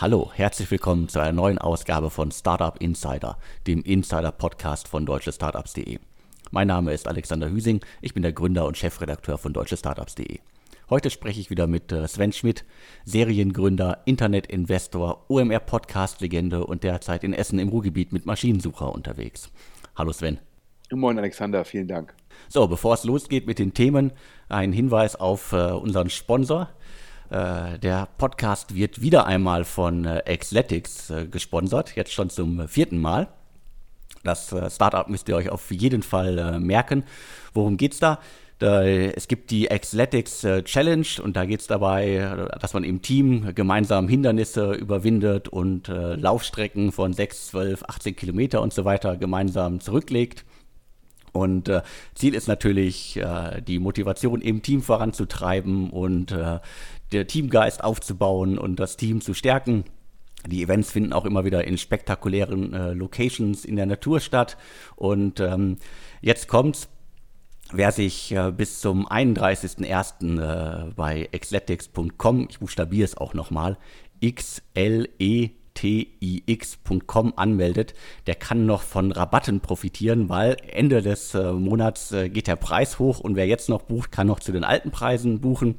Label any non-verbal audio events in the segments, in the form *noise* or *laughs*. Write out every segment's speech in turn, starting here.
Hallo, herzlich willkommen zu einer neuen Ausgabe von Startup Insider, dem Insider-Podcast von deutschestartups.de. Mein Name ist Alexander Hüsing, ich bin der Gründer und Chefredakteur von deutschestartups.de. Heute spreche ich wieder mit äh, Sven Schmidt, Seriengründer, Internetinvestor, OMR-Podcast-Legende und derzeit in Essen im Ruhrgebiet mit Maschinensucher unterwegs. Hallo Sven. Moin Alexander, vielen Dank. So, bevor es losgeht mit den Themen, ein Hinweis auf äh, unseren Sponsor. Äh, der Podcast wird wieder einmal von äh, Xletics äh, gesponsert, jetzt schon zum vierten Mal. Das Startup müsst ihr euch auf jeden Fall merken. Worum geht's da? da? Es gibt die Xletics Challenge und da geht es dabei, dass man im Team gemeinsam Hindernisse überwindet und Laufstrecken von 6, 12, 18 Kilometer und so weiter gemeinsam zurücklegt. Und äh, Ziel ist natürlich, äh, die Motivation im Team voranzutreiben und äh, der Teamgeist aufzubauen und das Team zu stärken. Die Events finden auch immer wieder in spektakulären äh, Locations in der Natur statt. Und ähm, jetzt kommt's. Wer sich äh, bis zum 31.01. Äh, bei xletics.com, ich buchstabiere es auch nochmal, X-L-E tix.com anmeldet, der kann noch von Rabatten profitieren, weil Ende des äh, Monats äh, geht der Preis hoch und wer jetzt noch bucht, kann noch zu den alten Preisen buchen.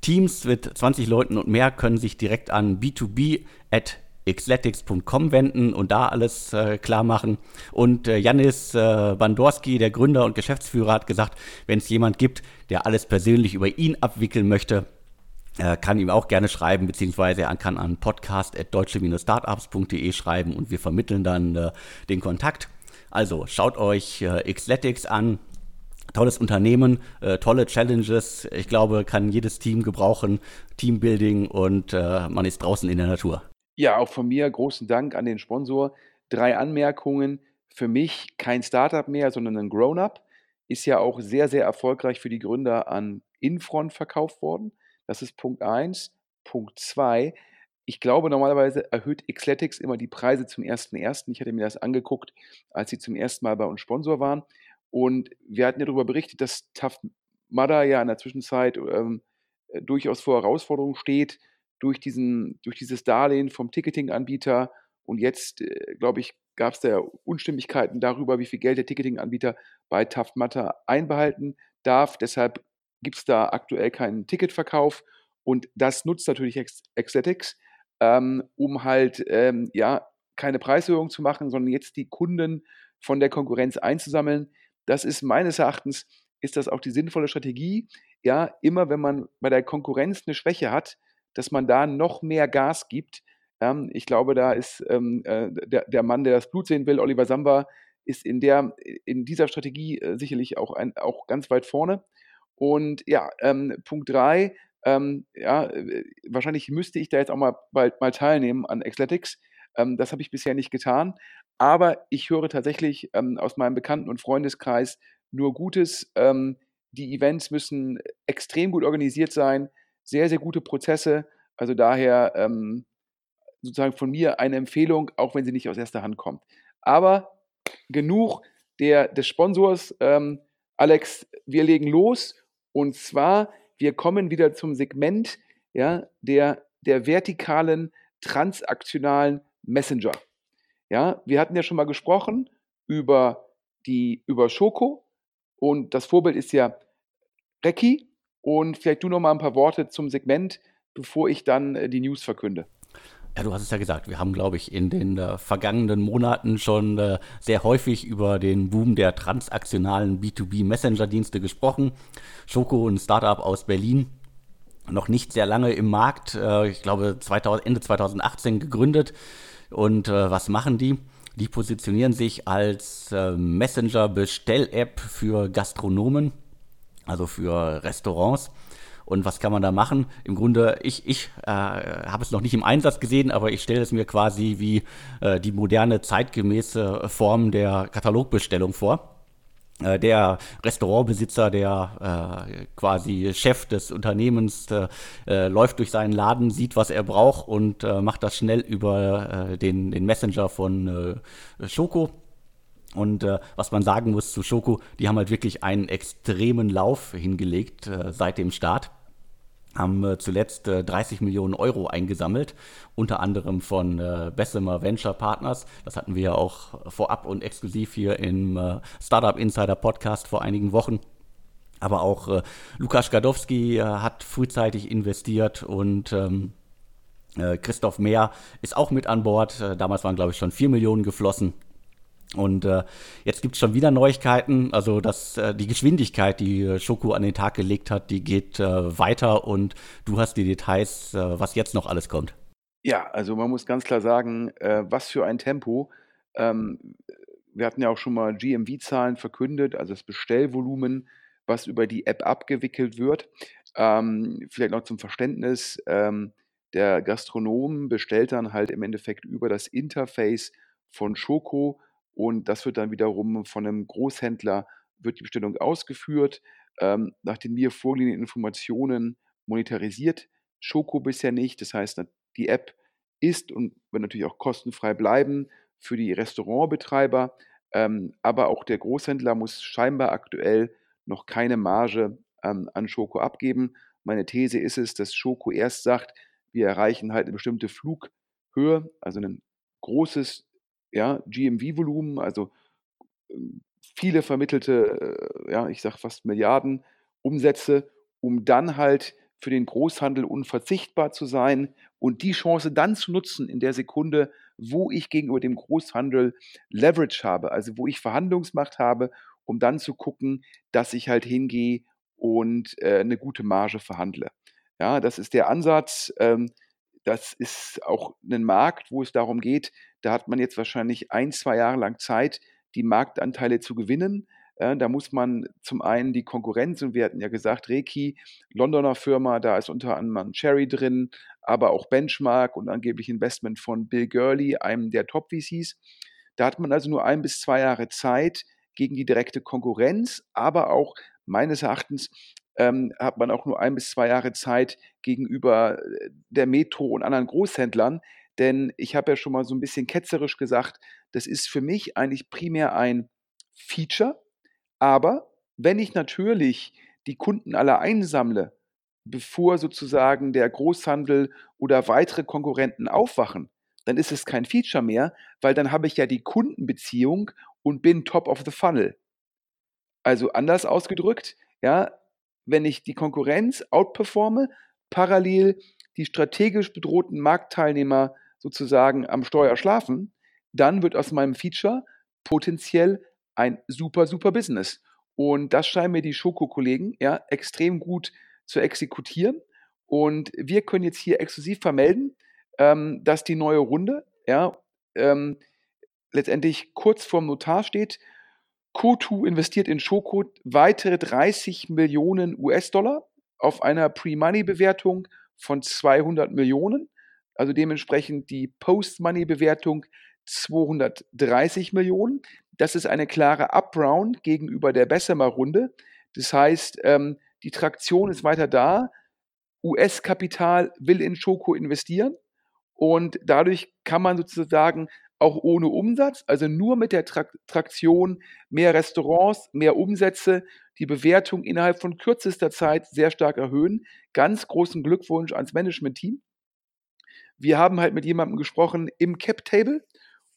Teams mit 20 Leuten und mehr können sich direkt an b2b at xletics.com wenden und da alles äh, klar machen. Und äh, Janis äh, Bandorski, der Gründer und Geschäftsführer, hat gesagt, wenn es jemand gibt, der alles persönlich über ihn abwickeln möchte, äh, kann ihm auch gerne schreiben, beziehungsweise er kann an podcast.deutsche-startups.de schreiben und wir vermitteln dann äh, den Kontakt. Also schaut euch äh, Xletics an, tolles Unternehmen, äh, tolle Challenges. Ich glaube, kann jedes Team gebrauchen, Teambuilding und äh, man ist draußen in der Natur. Ja, auch von mir großen Dank an den Sponsor. Drei Anmerkungen. Für mich kein Startup mehr, sondern ein Grown-up. Ist ja auch sehr, sehr erfolgreich für die Gründer an Infront verkauft worden. Das ist Punkt 1. Punkt 2. Ich glaube, normalerweise erhöht Xletics immer die Preise zum 1.1. Ich hatte mir das angeguckt, als sie zum ersten Mal bei uns Sponsor waren. Und wir hatten ja darüber berichtet, dass Tough Mudder ja in der Zwischenzeit ähm, äh, durchaus vor Herausforderungen steht durch, diesen, durch dieses Darlehen vom Ticketing-Anbieter. Und jetzt, äh, glaube ich, gab es da Unstimmigkeiten darüber, wie viel Geld der Ticketing-Anbieter bei Tough Mudder einbehalten darf. Deshalb gibt es da aktuell keinen Ticketverkauf. Und das nutzt natürlich Xletics, ähm, um halt ähm, ja, keine Preiserhöhung zu machen, sondern jetzt die Kunden von der Konkurrenz einzusammeln. Das ist meines Erachtens, ist das auch die sinnvolle Strategie. Ja, immer wenn man bei der Konkurrenz eine Schwäche hat, dass man da noch mehr Gas gibt. Ähm, ich glaube, da ist ähm, äh, der, der Mann, der das Blut sehen will, Oliver Samba, ist in, der, in dieser Strategie äh, sicherlich auch, ein, auch ganz weit vorne. Und ja, ähm, Punkt 3, ähm, ja, äh, wahrscheinlich müsste ich da jetzt auch mal bald mal teilnehmen an Xletics. Ähm, das habe ich bisher nicht getan. Aber ich höre tatsächlich ähm, aus meinem Bekannten- und Freundeskreis nur Gutes. Ähm, die Events müssen extrem gut organisiert sein, sehr, sehr gute Prozesse. Also daher ähm, sozusagen von mir eine Empfehlung, auch wenn sie nicht aus erster Hand kommt. Aber genug der, des Sponsors. Ähm, Alex, wir legen los. Und zwar, wir kommen wieder zum Segment ja, der, der vertikalen transaktionalen Messenger. Ja, wir hatten ja schon mal gesprochen über die über Schoko und das Vorbild ist ja Recki und vielleicht du noch mal ein paar Worte zum Segment, bevor ich dann äh, die News verkünde. Ja, du hast es ja gesagt, wir haben, glaube ich, in den äh, vergangenen Monaten schon äh, sehr häufig über den Boom der transaktionalen B2B-Messenger-Dienste gesprochen. Schoko, ein Startup aus Berlin, noch nicht sehr lange im Markt, äh, ich glaube 2000, Ende 2018 gegründet, und äh, was machen die? Die positionieren sich als äh, Messenger-Bestell-App für Gastronomen, also für Restaurants. Und was kann man da machen? Im Grunde, ich, ich äh, habe es noch nicht im Einsatz gesehen, aber ich stelle es mir quasi wie äh, die moderne, zeitgemäße Form der Katalogbestellung vor. Äh, der Restaurantbesitzer, der äh, quasi Chef des Unternehmens, äh, äh, läuft durch seinen Laden, sieht, was er braucht und äh, macht das schnell über äh, den, den Messenger von Schoko. Und was man sagen muss zu Schoko, die haben halt wirklich einen extremen Lauf hingelegt seit dem Start. Haben äh, zuletzt äh, 30 Millionen Euro eingesammelt, unter anderem von äh, Bessemer Venture Partners. Das hatten wir ja auch vorab und exklusiv hier im äh, Startup Insider Podcast vor einigen Wochen. Aber auch äh, Lukas Gadowski äh, hat frühzeitig investiert und ähm, äh, Christoph Mehr ist auch mit an Bord. Äh, damals waren, glaube ich, schon 4 Millionen geflossen. Und äh, jetzt gibt es schon wieder Neuigkeiten. Also dass äh, die Geschwindigkeit, die äh, Schoko an den Tag gelegt hat, die geht äh, weiter und du hast die Details, äh, was jetzt noch alles kommt. Ja, also man muss ganz klar sagen, äh, was für ein Tempo. Ähm, wir hatten ja auch schon mal GMV-Zahlen verkündet, also das Bestellvolumen, was über die App abgewickelt wird. Ähm, vielleicht noch zum Verständnis, ähm, der Gastronom bestellt dann halt im Endeffekt über das Interface von Schoko und das wird dann wiederum von einem Großhändler wird die Bestellung ausgeführt. Ähm, nach den mir vorliegenden Informationen monetarisiert Schoko bisher nicht. Das heißt, die App ist und wird natürlich auch kostenfrei bleiben für die Restaurantbetreiber. Ähm, aber auch der Großhändler muss scheinbar aktuell noch keine Marge ähm, an Schoko abgeben. Meine These ist es, dass Schoko erst sagt, wir erreichen halt eine bestimmte Flughöhe, also ein großes ja, GMV-Volumen, also ähm, viele vermittelte, äh, ja, ich sage fast Milliarden Umsätze, um dann halt für den Großhandel unverzichtbar zu sein und die Chance dann zu nutzen in der Sekunde, wo ich gegenüber dem Großhandel Leverage habe, also wo ich Verhandlungsmacht habe, um dann zu gucken, dass ich halt hingehe und äh, eine gute Marge verhandle. Ja, das ist der Ansatz. Ähm, das ist auch ein Markt, wo es darum geht, da hat man jetzt wahrscheinlich ein, zwei Jahre lang Zeit, die Marktanteile zu gewinnen. Äh, da muss man zum einen die Konkurrenz, und wir hatten ja gesagt, Reiki, Londoner Firma, da ist unter anderem Cherry drin, aber auch Benchmark und angeblich Investment von Bill Gurley, einem der Top-VCs. Da hat man also nur ein bis zwei Jahre Zeit gegen die direkte Konkurrenz, aber auch meines Erachtens ähm, hat man auch nur ein bis zwei Jahre Zeit gegenüber äh, der Metro und anderen Großhändlern. Denn ich habe ja schon mal so ein bisschen ketzerisch gesagt, das ist für mich eigentlich primär ein Feature. Aber wenn ich natürlich die Kunden alle einsammle, bevor sozusagen der Großhandel oder weitere Konkurrenten aufwachen, dann ist es kein Feature mehr, weil dann habe ich ja die Kundenbeziehung und bin top of the funnel. Also anders ausgedrückt, ja, wenn ich die Konkurrenz outperforme, parallel die strategisch bedrohten Marktteilnehmer sozusagen am Steuer schlafen, dann wird aus meinem Feature potenziell ein super, super Business. Und das scheinen mir die Schoko-Kollegen ja, extrem gut zu exekutieren. Und wir können jetzt hier exklusiv vermelden, ähm, dass die neue Runde ja, ähm, letztendlich kurz vorm Notar steht. Kotu investiert in Schoko weitere 30 Millionen US-Dollar auf einer Pre-Money-Bewertung von 200 Millionen. Also dementsprechend die Post-Money-Bewertung 230 Millionen. Das ist eine klare Up-Round gegenüber der Bessemer-Runde. Das heißt, ähm, die Traktion ist weiter da. US-Kapital will in Schoko investieren und dadurch kann man sozusagen auch ohne Umsatz, also nur mit der Traktion mehr Restaurants, mehr Umsätze, die Bewertung innerhalb von kürzester Zeit sehr stark erhöhen. Ganz großen Glückwunsch ans Management-Team. Wir haben halt mit jemandem gesprochen im Cap-Table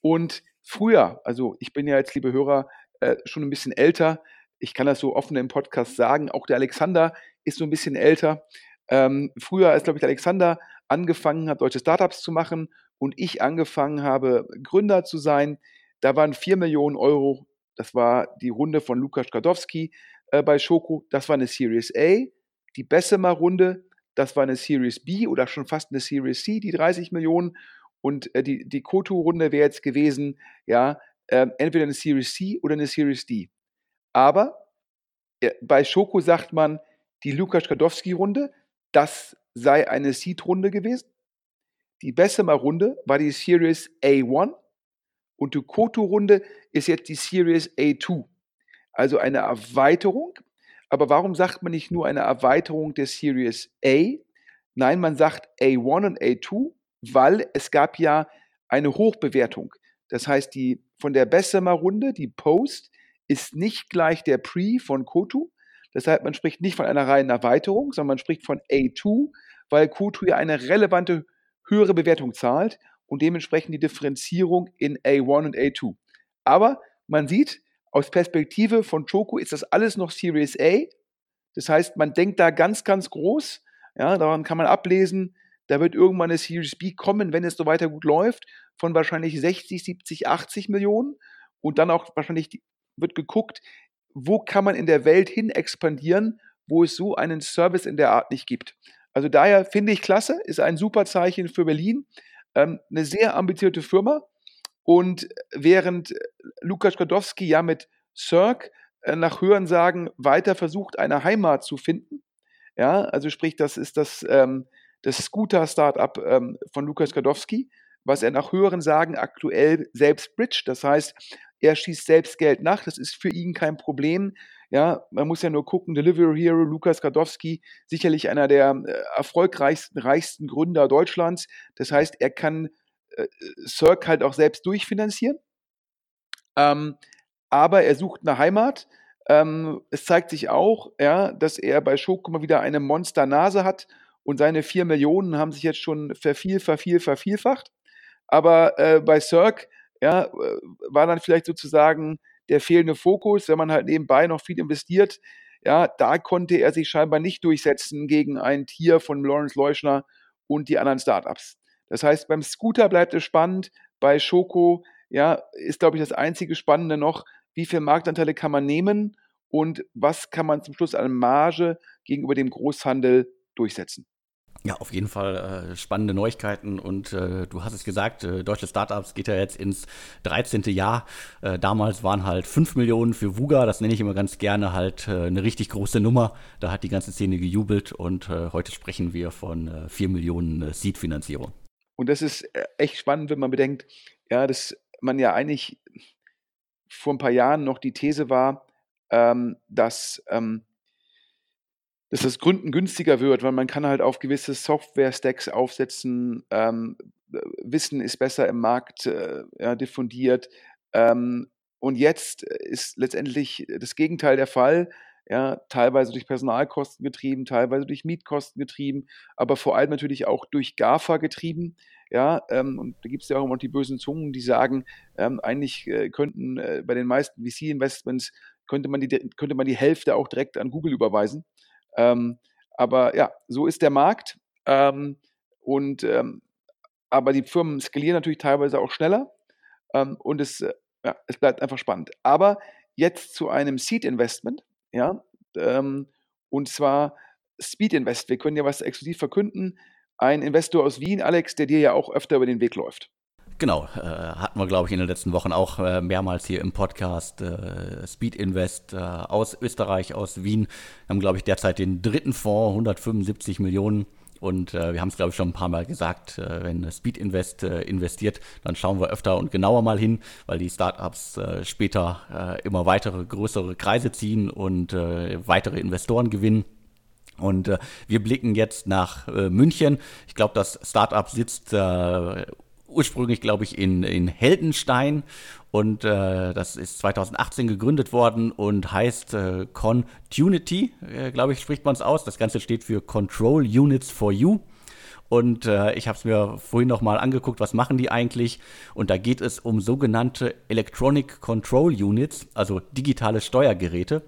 und früher, also ich bin ja jetzt, liebe Hörer, äh, schon ein bisschen älter, ich kann das so offen im Podcast sagen, auch der Alexander ist so ein bisschen älter. Ähm, früher, als glaube ich der Alexander angefangen hat, deutsche Startups zu machen und ich angefangen habe, Gründer zu sein, da waren 4 Millionen Euro. Das war die Runde von Lukas Skadowski äh, bei Schoko. Das war eine Series A. Die Bessemer-Runde, das war eine Series B oder schon fast eine Series C, die 30 Millionen. Und äh, die, die Koto-Runde wäre jetzt gewesen, ja, äh, entweder eine Series C oder eine Series D. Aber äh, bei Schoko sagt man, die Lukas Skadowski-Runde, das sei eine Seed-Runde gewesen. Die Bessemer-Runde war die Series A1 und die Koto-Runde ist jetzt die Series A2. Also eine Erweiterung. Aber warum sagt man nicht nur eine Erweiterung der Series A? Nein, man sagt A1 und A2, weil es gab ja eine Hochbewertung. Das heißt, die von der Bessemer Runde, die Post, ist nicht gleich der Pre von Kotu. Deshalb, man spricht nicht von einer reinen Erweiterung, sondern man spricht von A2, weil Q2 ja eine relevante höhere Bewertung zahlt und dementsprechend die Differenzierung in A1 und A2. Aber man sieht, aus Perspektive von Choco ist das alles noch Series A. Das heißt, man denkt da ganz, ganz groß. Ja, daran kann man ablesen, da wird irgendwann eine Series B kommen, wenn es so weiter gut läuft, von wahrscheinlich 60, 70, 80 Millionen. Und dann auch wahrscheinlich wird geguckt, wo kann man in der Welt hin expandieren, wo es so einen Service in der Art nicht gibt. Also daher finde ich klasse, ist ein super Zeichen für Berlin. Ähm, eine sehr ambitionierte Firma. Und während Lukas Kordowski ja mit Cirque äh, nach Hörensagen weiter versucht, eine Heimat zu finden, ja, also sprich, das ist das, ähm, das Scooter-Startup ähm, von Lukas Kordowski, was er nach Hörensagen aktuell selbst bridge. Das heißt, er schießt selbst Geld nach. Das ist für ihn kein Problem. Ja, man muss ja nur gucken, Delivery Hero Lukas Gadowski, sicherlich einer der äh, erfolgreichsten, reichsten Gründer Deutschlands. Das heißt, er kann äh, Cirque halt auch selbst durchfinanzieren. Ähm, aber er sucht eine Heimat. Ähm, es zeigt sich auch, ja, dass er bei Schoko mal wieder eine Monsternase hat und seine vier Millionen haben sich jetzt schon verviel, verviel, vervielfacht. Aber äh, bei Cirque ja, äh, war dann vielleicht sozusagen der fehlende Fokus, wenn man halt nebenbei noch viel investiert. Ja, da konnte er sich scheinbar nicht durchsetzen gegen ein Tier von Lawrence Leuschner und die anderen Startups. Das heißt, beim Scooter bleibt es spannend, bei Schoko, ja, ist, glaube ich, das einzige Spannende noch, wie viele Marktanteile kann man nehmen und was kann man zum Schluss an Marge gegenüber dem Großhandel durchsetzen. Ja, auf jeden Fall äh, spannende Neuigkeiten und äh, du hast es gesagt, äh, deutsche Startups geht ja jetzt ins 13. Jahr. Äh, damals waren halt 5 Millionen für Vuga, das nenne ich immer ganz gerne halt äh, eine richtig große Nummer. Da hat die ganze Szene gejubelt und äh, heute sprechen wir von äh, 4 Millionen Seed-Finanzierung. Und das ist äh, echt spannend, wenn man bedenkt, ja, dass man ja eigentlich vor ein paar Jahren noch die These war, ähm, dass ähm, dass das Gründen günstiger wird, weil man kann halt auf gewisse Software-Stacks aufsetzen. Ähm, Wissen ist besser im Markt äh, ja, diffundiert. Ähm, und jetzt ist letztendlich das Gegenteil der Fall. Ja, teilweise durch Personalkosten getrieben, teilweise durch Mietkosten getrieben, aber vor allem natürlich auch durch GAFA getrieben. Ja, ähm, und da gibt es ja auch immer die bösen Zungen, die sagen, ähm, eigentlich äh, könnten äh, bei den meisten VC-Investments könnte man, die, könnte man die Hälfte auch direkt an Google überweisen. Ähm, aber ja, so ist der Markt. Ähm, und ähm, aber die Firmen skalieren natürlich teilweise auch schneller ähm, und es, äh, ja, es bleibt einfach spannend. Aber jetzt zu einem Seed-Investment, ja, ähm, und zwar Speed Invest. Wir können ja was exklusiv verkünden. Ein Investor aus Wien, Alex, der dir ja auch öfter über den Weg läuft. Genau, äh, hatten wir, glaube ich, in den letzten Wochen auch äh, mehrmals hier im Podcast. Äh, Speed Invest äh, aus Österreich, aus Wien, haben, glaube ich, derzeit den dritten Fonds, 175 Millionen. Und äh, wir haben es, glaube ich, schon ein paar Mal gesagt, äh, wenn Speed Invest investiert, dann schauen wir öfter und genauer mal hin, weil die Startups später immer weitere, größere Kreise ziehen und weitere Investoren gewinnen. Und äh, wir blicken jetzt nach äh, München. Ich glaube, das Startup sitzt äh, ursprünglich, glaube ich, in, in Heldenstein. Und äh, das ist 2018 gegründet worden und heißt äh, Contunity, äh, glaube ich, spricht man es aus. Das Ganze steht für Control Units for You. Und äh, ich habe es mir vorhin noch mal angeguckt, was machen die eigentlich? Und da geht es um sogenannte Electronic Control Units, also digitale Steuergeräte,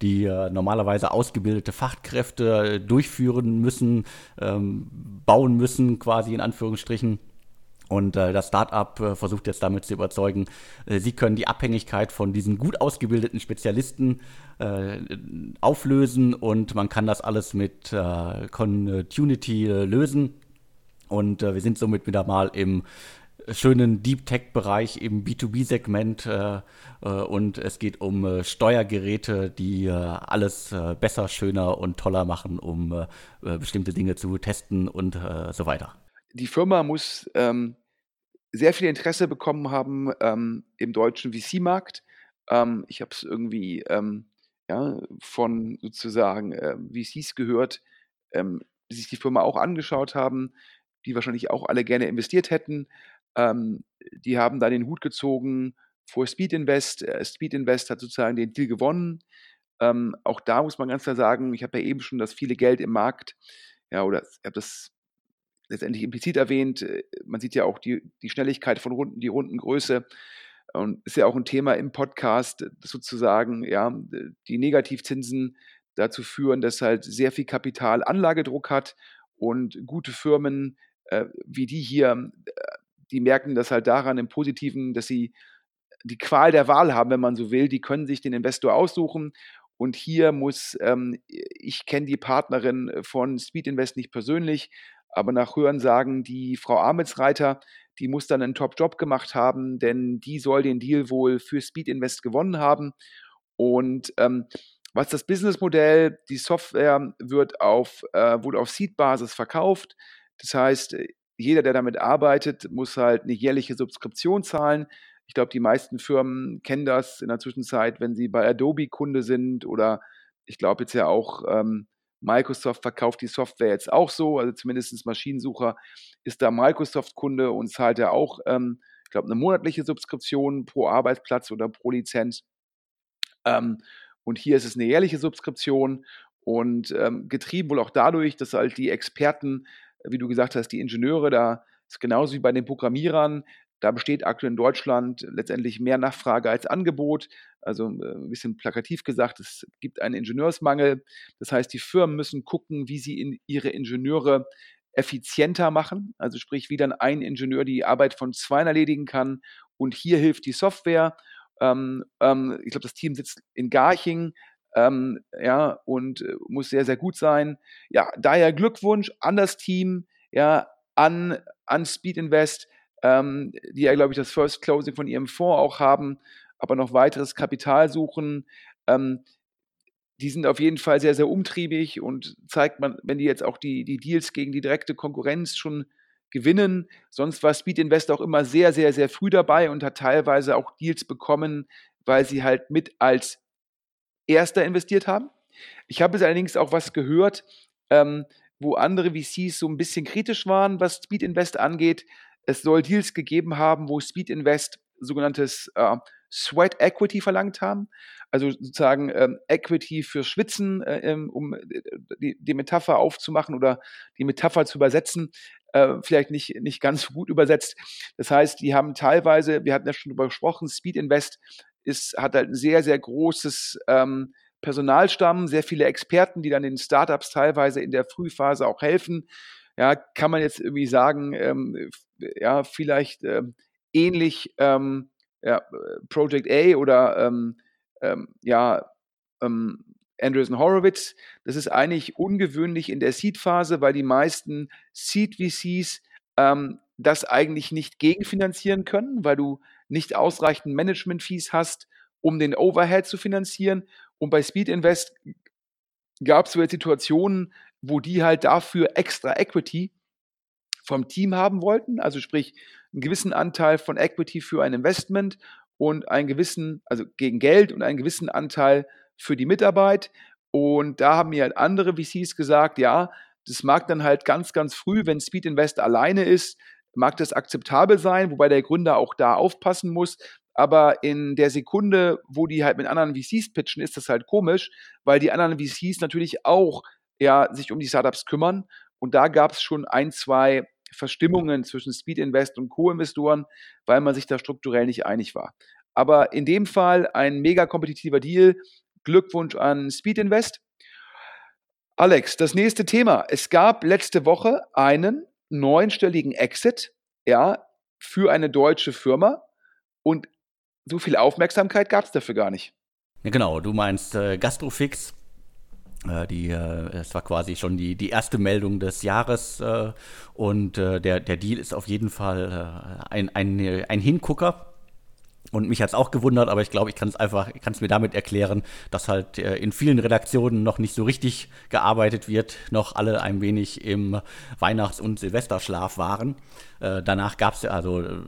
die äh, normalerweise ausgebildete Fachkräfte durchführen müssen, ähm, bauen müssen, quasi in Anführungsstrichen. Und äh, das Startup äh, versucht jetzt damit zu überzeugen, äh, sie können die Abhängigkeit von diesen gut ausgebildeten Spezialisten äh, auflösen und man kann das alles mit äh, Continuity äh, lösen. Und wir sind somit wieder mal im schönen Deep Tech-Bereich im B2B-Segment und es geht um Steuergeräte, die alles besser, schöner und toller machen, um bestimmte Dinge zu testen und so weiter die Firma muss ähm, sehr viel Interesse bekommen haben ähm, im deutschen VC-Markt. Ähm, ich habe es irgendwie ähm, ja, von sozusagen äh, VCs gehört, ähm, die sich die Firma auch angeschaut haben, die wahrscheinlich auch alle gerne investiert hätten. Ähm, die haben dann den Hut gezogen vor Speed Invest. Äh, Speed Invest hat sozusagen den Deal gewonnen. Auch da muss man ganz klar sagen, ich habe ja eben schon das viele Geld im Markt, ja, oder ich habe das letztendlich implizit erwähnt. Äh, man sieht ja auch die, die Schnelligkeit von Runden, die Rundengröße. Und ist ja auch ein Thema im Podcast, sozusagen, ja, die Negativzinsen dazu führen, dass halt sehr viel Kapital Anlagedruck hat und gute Firmen äh, wie die hier, äh, die merken das halt daran im Positiven, dass sie die Qual der Wahl haben, wenn man so will. Die können sich den Investor aussuchen. Und hier muss, ähm, ich kenne die Partnerin von Speed Invest nicht persönlich, aber nach Hörensagen, die Frau Amitsreiter, die muss dann einen Top-Job gemacht haben, denn die soll den Deal wohl für Speed Invest gewonnen haben. Und ähm, was das Businessmodell, die Software wird auf, äh, wurde auf Seed-Basis verkauft. Das heißt, jeder, der damit arbeitet, muss halt eine jährliche Subskription zahlen. Ich glaube, die meisten Firmen kennen das in der Zwischenzeit, wenn sie bei Adobe Kunde sind oder ich glaube jetzt ja auch ähm, Microsoft verkauft die Software jetzt auch so, also zumindest Maschinensucher ist da Microsoft-Kunde und zahlt ja auch, ähm, ich glaube, eine monatliche Subskription pro Arbeitsplatz oder pro Lizenz. Ähm, und hier ist es eine jährliche Subskription und ähm, getrieben wohl auch dadurch, dass halt die Experten, wie du gesagt hast, die Ingenieure, da ist genauso wie bei den Programmierern, da besteht aktuell in Deutschland letztendlich mehr Nachfrage als Angebot. Also äh, ein bisschen plakativ gesagt, es gibt einen Ingenieursmangel. Das heißt, die Firmen müssen gucken, wie sie in ihre Ingenieure effizienter machen. Also sprich, wie dann ein Ingenieur die Arbeit von zwei erledigen kann. Und hier hilft die Software. Ähm, ähm, ich glaube, das Team sitzt in Garching. Ähm, ja, und äh, muss sehr, sehr gut sein. Ja, daher Glückwunsch an das Team, ja, an, an Speed Invest ähm, die ja, glaube ich, das First Closing von ihrem Fonds auch haben, aber noch weiteres Kapital suchen. Ähm, die sind auf jeden Fall sehr, sehr umtriebig und zeigt man, wenn die jetzt auch die, die Deals gegen die direkte Konkurrenz schon gewinnen. Sonst war Speed Invest auch immer sehr, sehr, sehr früh dabei und hat teilweise auch Deals bekommen, weil sie halt mit als Erster investiert haben. Ich habe jetzt allerdings auch was gehört, ähm, wo andere VCs so ein bisschen kritisch waren, was Speed Invest angeht, es soll Deals gegeben haben, wo Speed Invest sogenanntes äh, Sweat Equity verlangt haben. Also sozusagen ähm, Equity für Schwitzen, äh, ähm, um äh, die, die, Metapher aufzumachen oder die Metapher zu übersetzen, äh, vielleicht nicht, nicht ganz so gut übersetzt. Das heißt, die haben teilweise, wir hatten ja schon darüber gesprochen, Speed Invest ist, hat halt ein sehr, sehr großes ähm, Personalstamm, sehr viele Experten, die dann den Startups teilweise in der Frühphase auch helfen ja, kann man jetzt irgendwie sagen, ähm, ja, vielleicht ähm, ähnlich ähm, ja, Project A oder ähm, ähm, ja, ähm, Andreessen Horowitz. Das ist eigentlich ungewöhnlich in der Seed-Phase, weil die meisten Seed-VCs das eigentlich nicht gegenfinanzieren können, weil du nicht ausreichend Management-Fees hast, um den Overhead zu finanzieren. Und bei Speed Invest gab es so jetzt Situationen, wo die halt dafür extra Equity vom Team haben wollten, also sprich einen gewissen Anteil von Equity für ein Investment und einen gewissen, also gegen Geld und einen gewissen Anteil für die Mitarbeit. Und da haben mir halt andere VCs gesagt, ja, das mag dann halt ganz, ganz früh, wenn Speed Invest alleine ist, mag das akzeptabel sein, wobei der Gründer auch da aufpassen muss. Aber in der Sekunde, wo die halt mit anderen VCs pitchen, ist das halt komisch, weil die anderen VCs natürlich auch ja, sich um die Startups kümmern. Und da gab es schon ein, zwei Verstimmungen zwischen Speed Invest und Co-Investoren, weil man sich da strukturell nicht einig war. Aber in dem Fall ein mega kompetitiver Deal. Glückwunsch an Speed Invest. Alex, das nächste Thema. Es gab letzte Woche einen neunstelligen Exit, ja, für eine deutsche Firma und so viel Aufmerksamkeit gab es dafür gar nicht. Genau. Du meinst äh, Gastrofix, die, äh, es war quasi schon die, die erste Meldung des Jahres äh, und der, der Deal ist auf jeden Fall ein, ein, ein Hingucker. Und mich hat es auch gewundert, aber ich glaube, ich kann es einfach, kann es mir damit erklären, dass halt äh, in vielen Redaktionen noch nicht so richtig gearbeitet wird, noch alle ein wenig im Weihnachts- und Silvesterschlaf waren. Äh, danach gab es ja, also äh,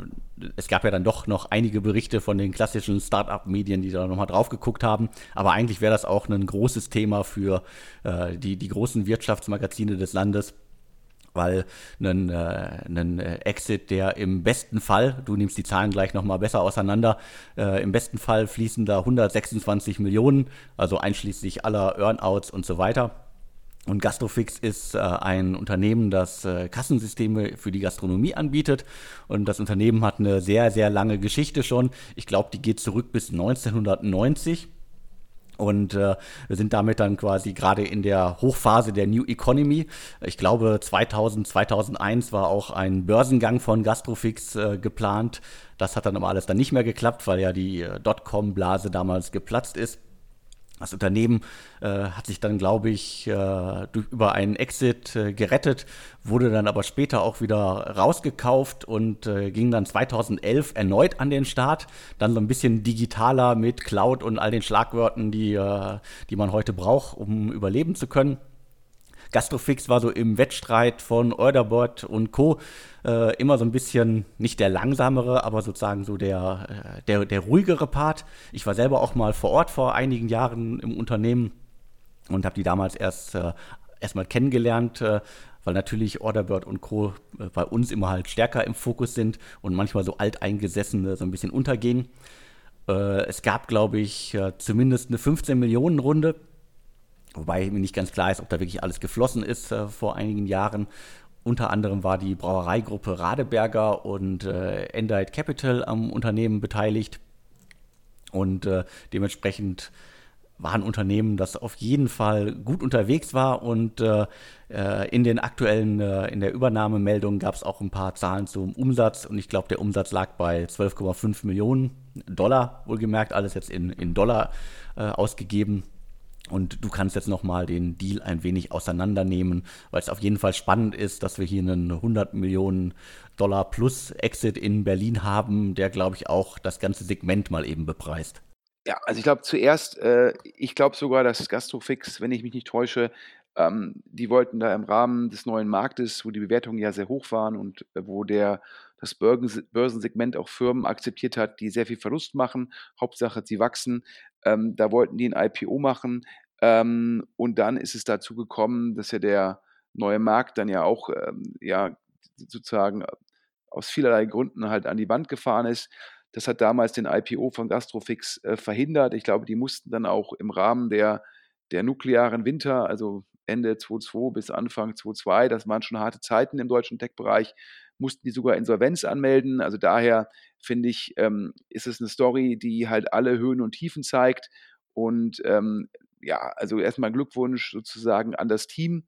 es gab ja dann doch noch einige Berichte von den klassischen Start-up-Medien, die da nochmal drauf geguckt haben. Aber eigentlich wäre das auch ein großes Thema für äh, die, die großen Wirtschaftsmagazine des Landes weil ein, äh, ein äh, Exit, der im besten Fall, du nimmst die Zahlen gleich nochmal besser auseinander, äh, im besten Fall fließen da 126 Millionen, also einschließlich aller Earnouts und so weiter. Und Gastrofix ist äh, ein Unternehmen, das äh, Kassensysteme für die Gastronomie anbietet. Und das Unternehmen hat eine sehr, sehr lange Geschichte schon. Ich glaube, die geht zurück bis 1990. Und äh, wir sind damit dann quasi gerade in der Hochphase der New Economy. Ich glaube, 2000, 2001 war auch ein Börsengang von Gastrofix äh, geplant. Das hat dann aber alles dann nicht mehr geklappt, weil ja die äh, Dotcom-Blase damals geplatzt ist. Das Unternehmen äh, hat sich dann, glaube ich, äh, durch, über einen Exit äh, gerettet, wurde dann aber später auch wieder rausgekauft und äh, ging dann 2011 erneut an den Start. Dann so ein bisschen digitaler mit Cloud und all den Schlagwörtern, die, äh, die man heute braucht, um überleben zu können. Gastrofix war so im Wettstreit von Orderbot und Co. Äh, immer so ein bisschen nicht der langsamere, aber sozusagen so der, äh, der, der ruhigere Part. Ich war selber auch mal vor Ort vor einigen Jahren im Unternehmen und habe die damals erst äh, erstmal kennengelernt, äh, weil natürlich Orderbird und Co. Äh, bei uns immer halt stärker im Fokus sind und manchmal so alteingesessene so ein bisschen untergehen. Äh, es gab, glaube ich, zumindest eine 15 Millionen Runde Wobei mir nicht ganz klar ist, ob da wirklich alles geflossen ist äh, vor einigen Jahren. Unter anderem war die Brauereigruppe Radeberger und äh, Endite Capital am Unternehmen beteiligt. Und äh, dementsprechend war ein Unternehmen, das auf jeden Fall gut unterwegs war und äh, äh in den aktuellen, äh, in der Übernahmemeldung gab es auch ein paar Zahlen zum Umsatz und ich glaube, der Umsatz lag bei 12,5 Millionen Dollar, wohlgemerkt, alles jetzt in, in Dollar äh, ausgegeben. Und du kannst jetzt nochmal den Deal ein wenig auseinandernehmen, weil es auf jeden Fall spannend ist, dass wir hier einen 100 Millionen Dollar plus Exit in Berlin haben, der, glaube ich, auch das ganze Segment mal eben bepreist. Ja, also ich glaube zuerst, äh, ich glaube sogar, dass Gastrofix, wenn ich mich nicht täusche, ähm, die wollten da im Rahmen des neuen Marktes, wo die Bewertungen ja sehr hoch waren und äh, wo der das Börsensegment auch Firmen akzeptiert hat, die sehr viel Verlust machen. Hauptsache, sie wachsen. Ähm, da wollten die ein IPO machen. Ähm, und dann ist es dazu gekommen, dass ja der neue Markt dann ja auch ähm, ja, sozusagen aus vielerlei Gründen halt an die Wand gefahren ist. Das hat damals den IPO von Gastrofix äh, verhindert. Ich glaube, die mussten dann auch im Rahmen der, der nuklearen Winter, also Ende 2022 bis Anfang 2022, das waren schon harte Zeiten im deutschen Tech-Bereich, mussten die sogar Insolvenz anmelden. Also daher finde ich, ähm, ist es eine Story, die halt alle Höhen und Tiefen zeigt. Und ähm, ja, also erstmal Glückwunsch sozusagen an das Team.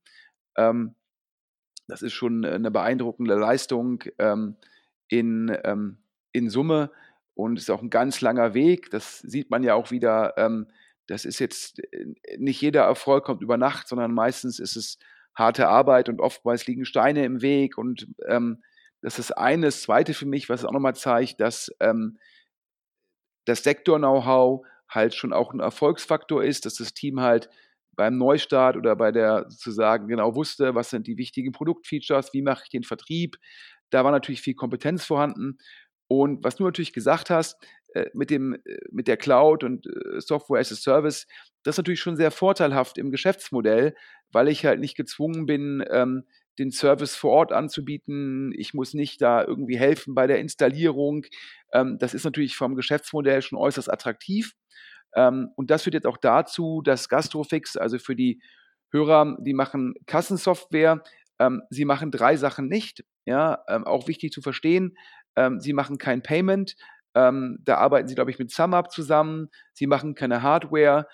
Ähm, das ist schon eine beeindruckende Leistung ähm, in, ähm, in Summe und ist auch ein ganz langer Weg. Das sieht man ja auch wieder. Ähm, das ist jetzt äh, nicht jeder Erfolg kommt über Nacht, sondern meistens ist es harte Arbeit und oftmals liegen Steine im Weg und ähm, das ist eine. Das zweite für mich, was auch nochmal zeigt, dass ähm, das Sektor-Know-how halt schon auch ein Erfolgsfaktor ist, dass das Team halt beim Neustart oder bei der sozusagen genau wusste, was sind die wichtigen Produktfeatures, wie mache ich den Vertrieb. Da war natürlich viel Kompetenz vorhanden. Und was du natürlich gesagt hast, äh, mit, dem, äh, mit der Cloud und äh, Software as a Service, das ist natürlich schon sehr vorteilhaft im Geschäftsmodell, weil ich halt nicht gezwungen bin, ähm, den Service vor Ort anzubieten. Ich muss nicht da irgendwie helfen bei der Installierung. Ähm, das ist natürlich vom Geschäftsmodell schon äußerst attraktiv. Ähm, und das führt jetzt auch dazu, dass Gastrofix, also für die Hörer, die machen Kassensoftware, ähm, sie machen drei Sachen nicht. Ja, ähm, auch wichtig zu verstehen. Ähm, sie machen kein Payment. Ähm, da arbeiten sie, glaube ich, mit SumUp zusammen. Sie machen keine Hardware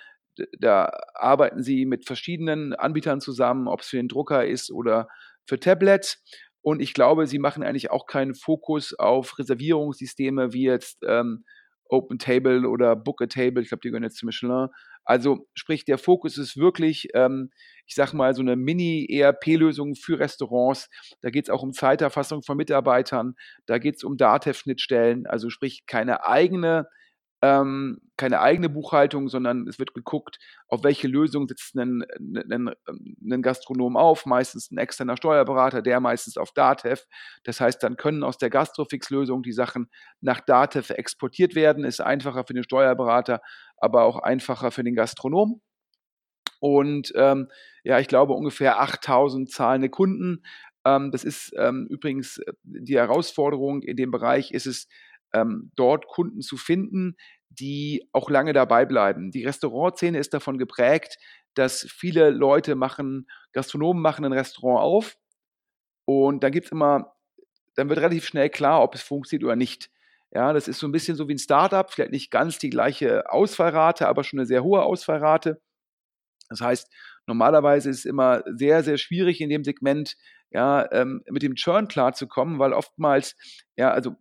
da arbeiten sie mit verschiedenen Anbietern zusammen, ob es für den Drucker ist oder für Tablets. Und ich glaube, sie machen eigentlich auch keinen Fokus auf Reservierungssysteme wie jetzt ähm, Open Table oder Book a Table. Ich glaube, die gehören jetzt zu Michelin. Also sprich, der Fokus ist wirklich, ähm, ich sag mal, so eine Mini-ERP-Lösung für Restaurants. Da geht es auch um Zeiterfassung von Mitarbeitern. Da geht es um Datev-Schnittstellen. Also sprich, keine eigene ähm, keine eigene Buchhaltung, sondern es wird geguckt, auf welche Lösung sitzt ein, ein, ein Gastronom auf, meistens ein externer Steuerberater, der meistens auf Datev. Das heißt, dann können aus der Gastrofix-Lösung die Sachen nach Datev exportiert werden, ist einfacher für den Steuerberater, aber auch einfacher für den Gastronom. Und ähm, ja, ich glaube ungefähr 8000 zahlende Kunden. Ähm, das ist ähm, übrigens äh, die Herausforderung in dem Bereich, ist es, ähm, dort Kunden zu finden, die auch lange dabei bleiben. Die Restaurantszene ist davon geprägt, dass viele Leute machen, Gastronomen machen ein Restaurant auf und dann gibt es immer, dann wird relativ schnell klar, ob es funktioniert oder nicht. Ja, das ist so ein bisschen so wie ein Startup, vielleicht nicht ganz die gleiche Ausfallrate, aber schon eine sehr hohe Ausfallrate. Das heißt, normalerweise ist es immer sehr, sehr schwierig in dem Segment, ja, ähm, mit dem Churn klarzukommen, weil oftmals, ja, also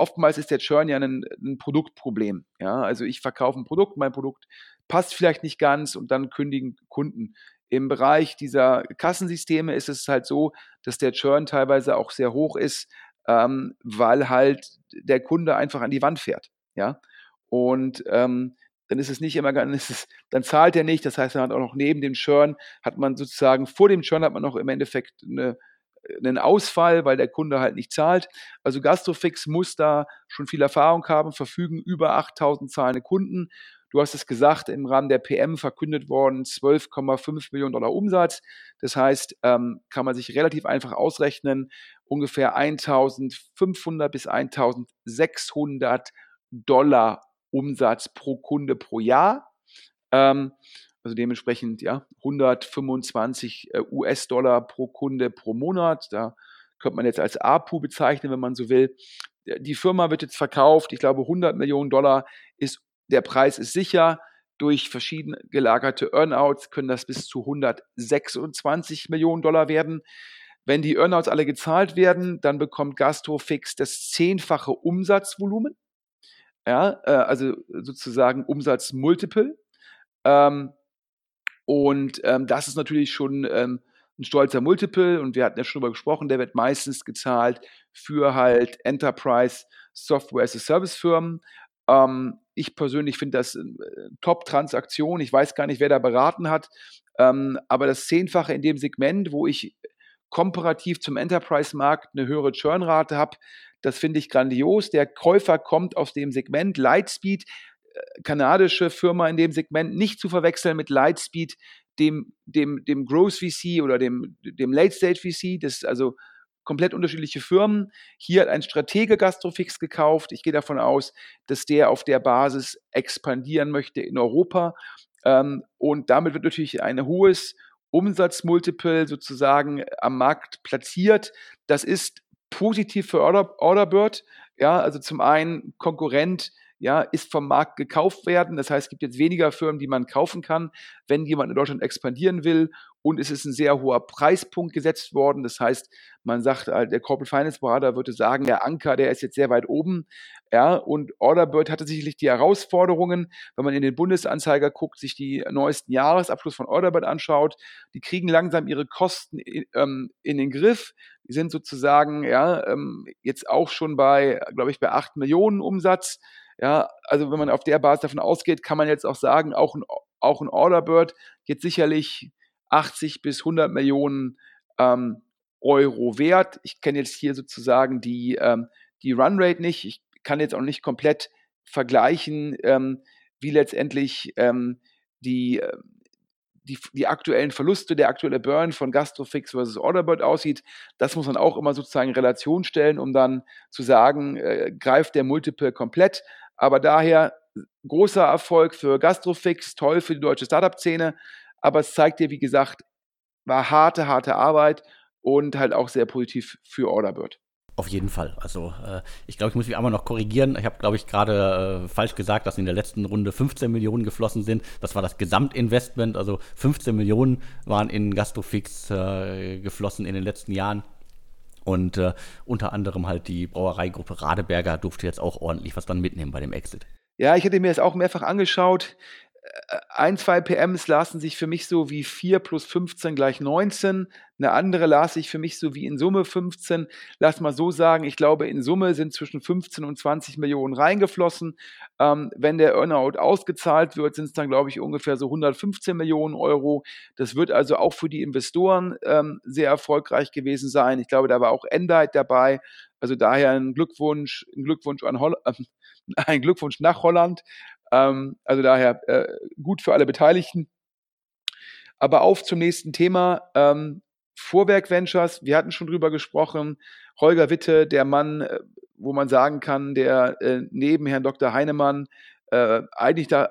oftmals ist der Churn ja ein, ein Produktproblem. Ja, also ich verkaufe ein Produkt, mein Produkt passt vielleicht nicht ganz und dann kündigen Kunden. Im Bereich dieser Kassensysteme ist es halt so, dass der Churn teilweise auch sehr hoch ist, ähm, weil halt der Kunde einfach an die Wand fährt. Ja, und ähm, dann ist es nicht immer ganz, *laughs* dann zahlt er nicht. Das heißt, man hat auch noch neben dem Churn, hat man sozusagen, vor dem Churn hat man noch im Endeffekt eine, einen Ausfall, weil der Kunde halt nicht zahlt. Also Gastrofix muss da schon viel Erfahrung haben, verfügen über 8000 zahlende Kunden. Du hast es gesagt, im Rahmen der PM verkündet worden 12,5 Millionen Dollar Umsatz. Das heißt, ähm, kann man sich relativ einfach ausrechnen, ungefähr 1500 bis 1600 Dollar Umsatz pro Kunde pro Jahr. Ähm, also dementsprechend ja 125 äh, US-Dollar pro Kunde pro Monat. Da könnte man jetzt als APU bezeichnen, wenn man so will. Die Firma wird jetzt verkauft. Ich glaube, 100 Millionen Dollar ist der Preis ist sicher. Durch verschieden gelagerte Earnouts können das bis zu 126 Millionen Dollar werden. Wenn die Earnouts alle gezahlt werden, dann bekommt Gastrofix das zehnfache Umsatzvolumen ja, äh, also sozusagen Umsatzmultiple. Ähm, und ähm, das ist natürlich schon ähm, ein stolzer Multiple und wir hatten ja schon darüber gesprochen, der wird meistens gezahlt für halt Enterprise Software as a Service Firmen. Ähm, ich persönlich finde das äh, Top-Transaktion. Ich weiß gar nicht, wer da beraten hat, ähm, aber das Zehnfache in dem Segment, wo ich komparativ zum Enterprise-Markt eine höhere Churnrate habe, das finde ich grandios. Der Käufer kommt aus dem Segment Lightspeed, kanadische Firma in dem Segment, nicht zu verwechseln mit Lightspeed, dem, dem, dem Growth VC oder dem, dem Late Stage VC. Das ist also komplett unterschiedliche Firmen. Hier hat ein Stratege Gastrofix gekauft. Ich gehe davon aus, dass der auf der Basis expandieren möchte in Europa. Ähm, und damit wird natürlich ein hohes Umsatzmultiple sozusagen am Markt platziert. Das ist positiv für Order, Orderbird. Ja, also zum einen Konkurrent ja, ist vom Markt gekauft werden. Das heißt, es gibt jetzt weniger Firmen, die man kaufen kann, wenn jemand in Deutschland expandieren will. Und es ist ein sehr hoher Preispunkt gesetzt worden. Das heißt, man sagt, äh, der Corporate Finance Berater würde sagen, der Anker, der ist jetzt sehr weit oben. Ja, und Orderbird hatte sicherlich die Herausforderungen, wenn man in den Bundesanzeiger guckt, sich die neuesten Jahresabschluss von Orderbird anschaut. Die kriegen langsam ihre Kosten in, ähm, in den Griff. Die sind sozusagen, ja, ähm, jetzt auch schon bei, glaube ich, bei 8 Millionen Umsatz. Ja, also wenn man auf der Basis davon ausgeht, kann man jetzt auch sagen, auch ein, auch ein Orderbird jetzt sicherlich 80 bis 100 Millionen ähm, Euro wert. Ich kenne jetzt hier sozusagen die, ähm, die Runrate nicht. Ich kann jetzt auch nicht komplett vergleichen, ähm, wie letztendlich ähm, die, äh, die, die aktuellen Verluste, der aktuelle Burn von Gastrofix versus Orderbird aussieht. Das muss man auch immer sozusagen in Relation stellen, um dann zu sagen, äh, greift der Multiple komplett. Aber daher großer Erfolg für Gastrofix, toll für die deutsche Startup-Szene. Aber es zeigt dir, wie gesagt, war harte, harte Arbeit und halt auch sehr positiv für Orderbird. Auf jeden Fall. Also äh, ich glaube, ich muss mich einmal noch korrigieren. Ich habe, glaube ich, gerade äh, falsch gesagt, dass in der letzten Runde 15 Millionen geflossen sind. Das war das Gesamtinvestment. Also 15 Millionen waren in Gastrofix äh, geflossen in den letzten Jahren. Und äh, unter anderem halt die Brauereigruppe Radeberger durfte jetzt auch ordentlich was dann mitnehmen bei dem Exit. Ja, ich hätte mir das auch mehrfach angeschaut. Ein, zwei PMs lasen sich für mich so wie 4 plus 15 gleich 19. Eine andere las sich für mich so wie in Summe 15. Lass mal so sagen, ich glaube, in Summe sind zwischen 15 und 20 Millionen reingeflossen. Ähm, wenn der Earnout ausgezahlt wird, sind es dann, glaube ich, ungefähr so 115 Millionen Euro. Das wird also auch für die Investoren ähm, sehr erfolgreich gewesen sein. Ich glaube, da war auch Endite dabei. Also daher ein Glückwunsch, ein Glückwunsch an Holl äh, *laughs* ein Glückwunsch nach Holland. Ähm, also daher äh, gut für alle Beteiligten. Aber auf zum nächsten Thema. Ähm, Vorwerk Ventures, wir hatten schon drüber gesprochen. Holger Witte, der Mann, äh, wo man sagen kann, der äh, neben Herrn Dr. Heinemann äh, eigentlich, da,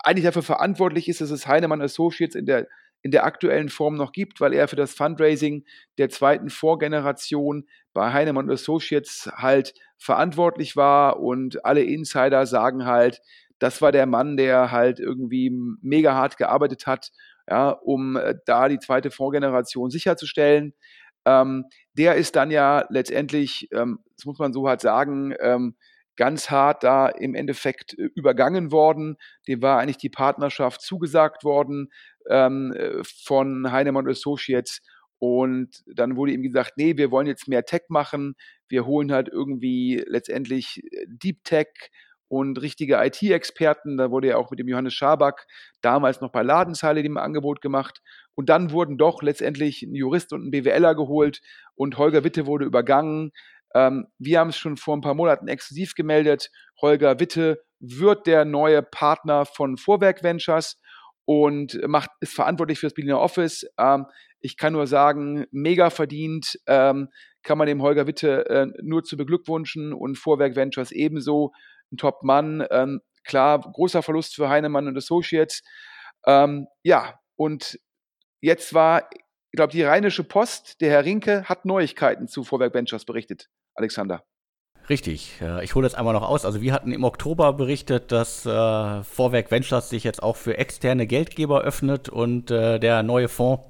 eigentlich dafür verantwortlich ist, dass es Heinemann Associates in der, in der aktuellen Form noch gibt, weil er für das Fundraising der zweiten Vorgeneration bei Heinemann Associates halt verantwortlich war und alle Insider sagen halt, das war der Mann, der halt irgendwie mega hart gearbeitet hat, ja, um äh, da die zweite Vorgeneration sicherzustellen. Ähm, der ist dann ja letztendlich, ähm, das muss man so halt sagen, ähm, ganz hart da im Endeffekt äh, übergangen worden. Dem war eigentlich die Partnerschaft zugesagt worden ähm, äh, von Heinemann Associates. Und dann wurde ihm gesagt, nee, wir wollen jetzt mehr Tech machen. Wir holen halt irgendwie letztendlich Deep Tech und richtige IT-Experten. Da wurde ja auch mit dem Johannes Schaback damals noch bei Ladenzeile dem Angebot gemacht. Und dann wurden doch letztendlich ein Jurist und ein BWLer geholt und Holger Witte wurde übergangen. Ähm, wir haben es schon vor ein paar Monaten exklusiv gemeldet. Holger Witte wird der neue Partner von Vorwerk Ventures und macht, ist verantwortlich für das Berliner Office. Ähm, ich kann nur sagen, mega verdient, ähm, kann man dem Holger Witte äh, nur zu beglückwünschen und Vorwerk Ventures ebenso ein Top-Mann. Ähm, klar, großer Verlust für Heinemann und Associates. Ähm, ja, und jetzt war, ich glaube, die Rheinische Post, der Herr Rinke, hat Neuigkeiten zu Vorwerk Ventures berichtet. Alexander. Richtig. Ich hole jetzt einmal noch aus. Also wir hatten im Oktober berichtet, dass äh, Vorwerk Ventures sich jetzt auch für externe Geldgeber öffnet und äh, der neue Fonds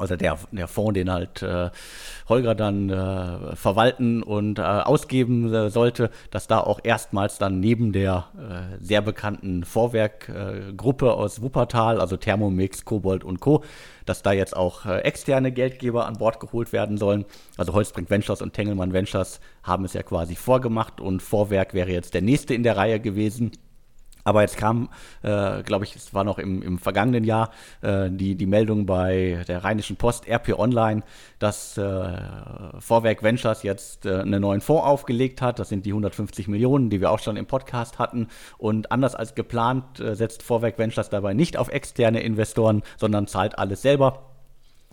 also der, der Fonds, den halt äh, Holger dann äh, verwalten und äh, ausgeben äh, sollte, dass da auch erstmals dann neben der äh, sehr bekannten Vorwerkgruppe äh, aus Wuppertal, also Thermomix, Kobold und Co., dass da jetzt auch äh, externe Geldgeber an Bord geholt werden sollen. Also Holzbrink Ventures und Tengelmann Ventures haben es ja quasi vorgemacht und Vorwerk wäre jetzt der nächste in der Reihe gewesen. Aber jetzt kam, äh, glaube ich, es war noch im, im vergangenen Jahr, äh, die, die Meldung bei der Rheinischen Post, RP Online, dass äh, Vorwerk Ventures jetzt äh, einen neuen Fonds aufgelegt hat. Das sind die 150 Millionen, die wir auch schon im Podcast hatten. Und anders als geplant äh, setzt Vorwerk Ventures dabei nicht auf externe Investoren, sondern zahlt alles selber.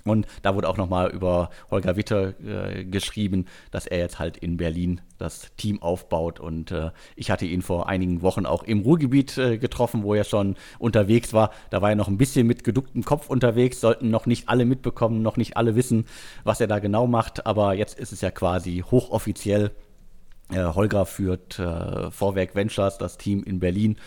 Und da wurde auch nochmal über Holger Witter äh, geschrieben, dass er jetzt halt in Berlin das Team aufbaut. Und äh, ich hatte ihn vor einigen Wochen auch im Ruhrgebiet äh, getroffen, wo er schon unterwegs war. Da war er noch ein bisschen mit geducktem Kopf unterwegs, sollten noch nicht alle mitbekommen, noch nicht alle wissen, was er da genau macht. Aber jetzt ist es ja quasi hochoffiziell. Äh, Holger führt äh, Vorwerk Ventures, das Team in Berlin.